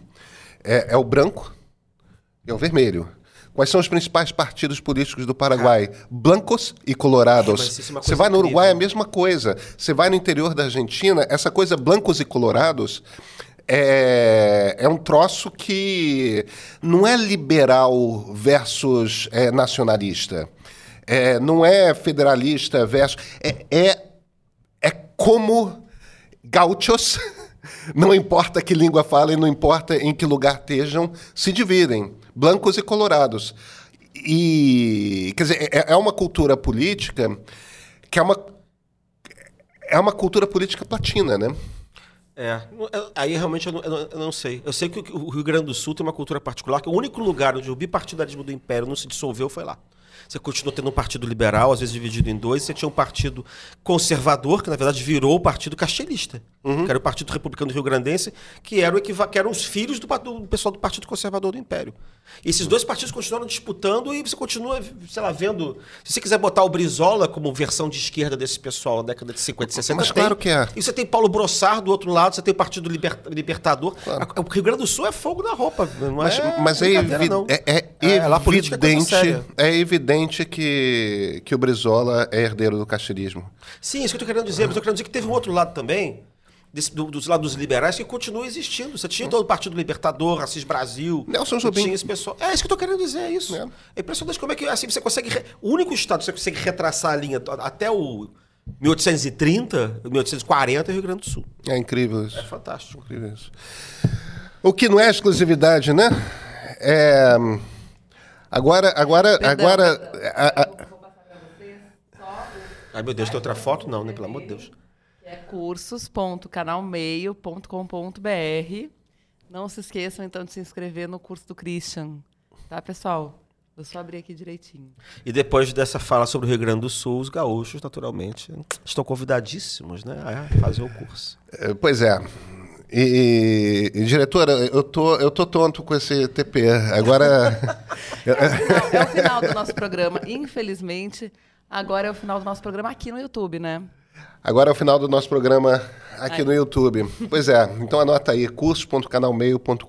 É, é o branco e é o vermelho. Quais são os principais partidos políticos do Paraguai? Blancos e colorados.
é
Você vai no. Uruguai, é a mesma coisa. Você vai no interior da Argentina, essa coisa blancos e colorados é, é um troço que não é liberal versus é, nacionalista. É, não é federalista versus. É, é, é como gauchos, [LAUGHS] não importa que língua falem, não importa em que lugar estejam, se dividem, blancos e colorados. E, quer dizer, é, é uma cultura política que é uma, é uma cultura política platina, né?
É, aí realmente eu não, eu não- eu não sei. Eu sei que o- Rio Grande do Sul tem uma cultura particular, que o único lugar onde o bipartidarismo do Império não se dissolveu foi lá. Você continuou tendo um partido liberal, às vezes dividido em dois, você tinha um partido conservador, que na verdade virou o partido castelista, que era o Partido Republicano Rio Grandense, que, era o equiva- que eram os filhos do, do pessoal do Partido Conservador do Império. E esses dois partidos continuaram disputando e você continua, sei lá, vendo. Se você quiser botar o Brizola como versão de esquerda desse pessoal na década de 50 e 60,
Mas
tem.
claro que é.
E você tem Paulo Brossard do outro lado, você tem o Partido Liber- Libertador. A- O Rio Grande do Sul é fogo na roupa. Não
Mas,
é
mas é, evi-
não.
é- é
é coisa
evidente, é evidente que, que o Brizola é herdeiro do castilismo.
Sim, isso que eu tô querendo dizer. Mas eu tô querendo dizer que teve um outro lado também, desse- do- dos lados dos liberais, que continua existindo. Você tinha todo o Partido Libertador, Assis Brasil.
Nelson Jobim.
Tinha esse pessoal. É isso que eu tô querendo dizer, é isso.
É.
É, impressionante como é que assim, você consegue. re- O único estado que você consegue retraçar a linha até o 1830, 1840 é o Rio Grande do Sul.
É incrível isso.
É fantástico.
incrível isso. O que não é exclusividade, né? É, agora, agora, agora, a- a-
Ai, meu Deus, tem outra foto? Não, né? Pelo amor de Deus.
É cursos.canalmeio.com.br. Não se esqueçam, então, de se inscrever no curso do Christian. Tá, pessoal? Vou só abrir aqui direitinho.
E depois dessa fala sobre o Rio Grande do Sul, os gaúchos, naturalmente, estão convidadíssimos né, a fazer o curso.
é, pois é. E, e, diretora, eu tô, eu tô tonto com esse TP. Agora, [LAUGHS] [LAUGHS]
Não, é o final do nosso programa. Infelizmente, agora é o final do nosso programa aqui no YouTube, né?
Agora é o final do nosso programa aqui no YouTube. Pois é, então anota aí, curso.canalmeio.com.br,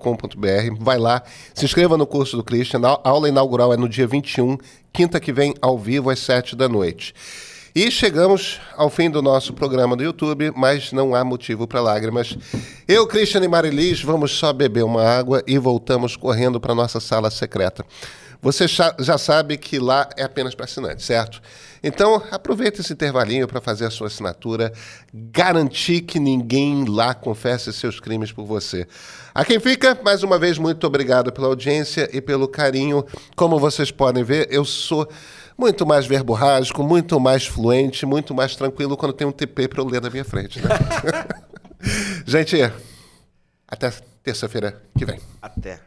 vai lá, se inscreva no curso do Christian, a aula inaugural é no dia 21, quinta que vem, ao vivo, às 7 da noite. E chegamos ao fim do nosso programa do YouTube, mas não há motivo para lágrimas. Eu, Christian e Marilis, vamos só beber uma água e voltamos correndo para nossa sala secreta. Você já sabe que lá é apenas para assinantes, certo? Então, aproveite esse intervalinho para fazer a sua assinatura, garantir que ninguém lá confesse seus crimes por você. A quem fica, mais uma vez, muito obrigado pela audiência e pelo carinho. Como vocês podem ver, eu sou muito mais verborrágico, muito mais fluente, muito mais tranquilo quando tem um TP para eu ler na minha frente. Né? [LAUGHS] Gente, até terça-feira que vem.
Até.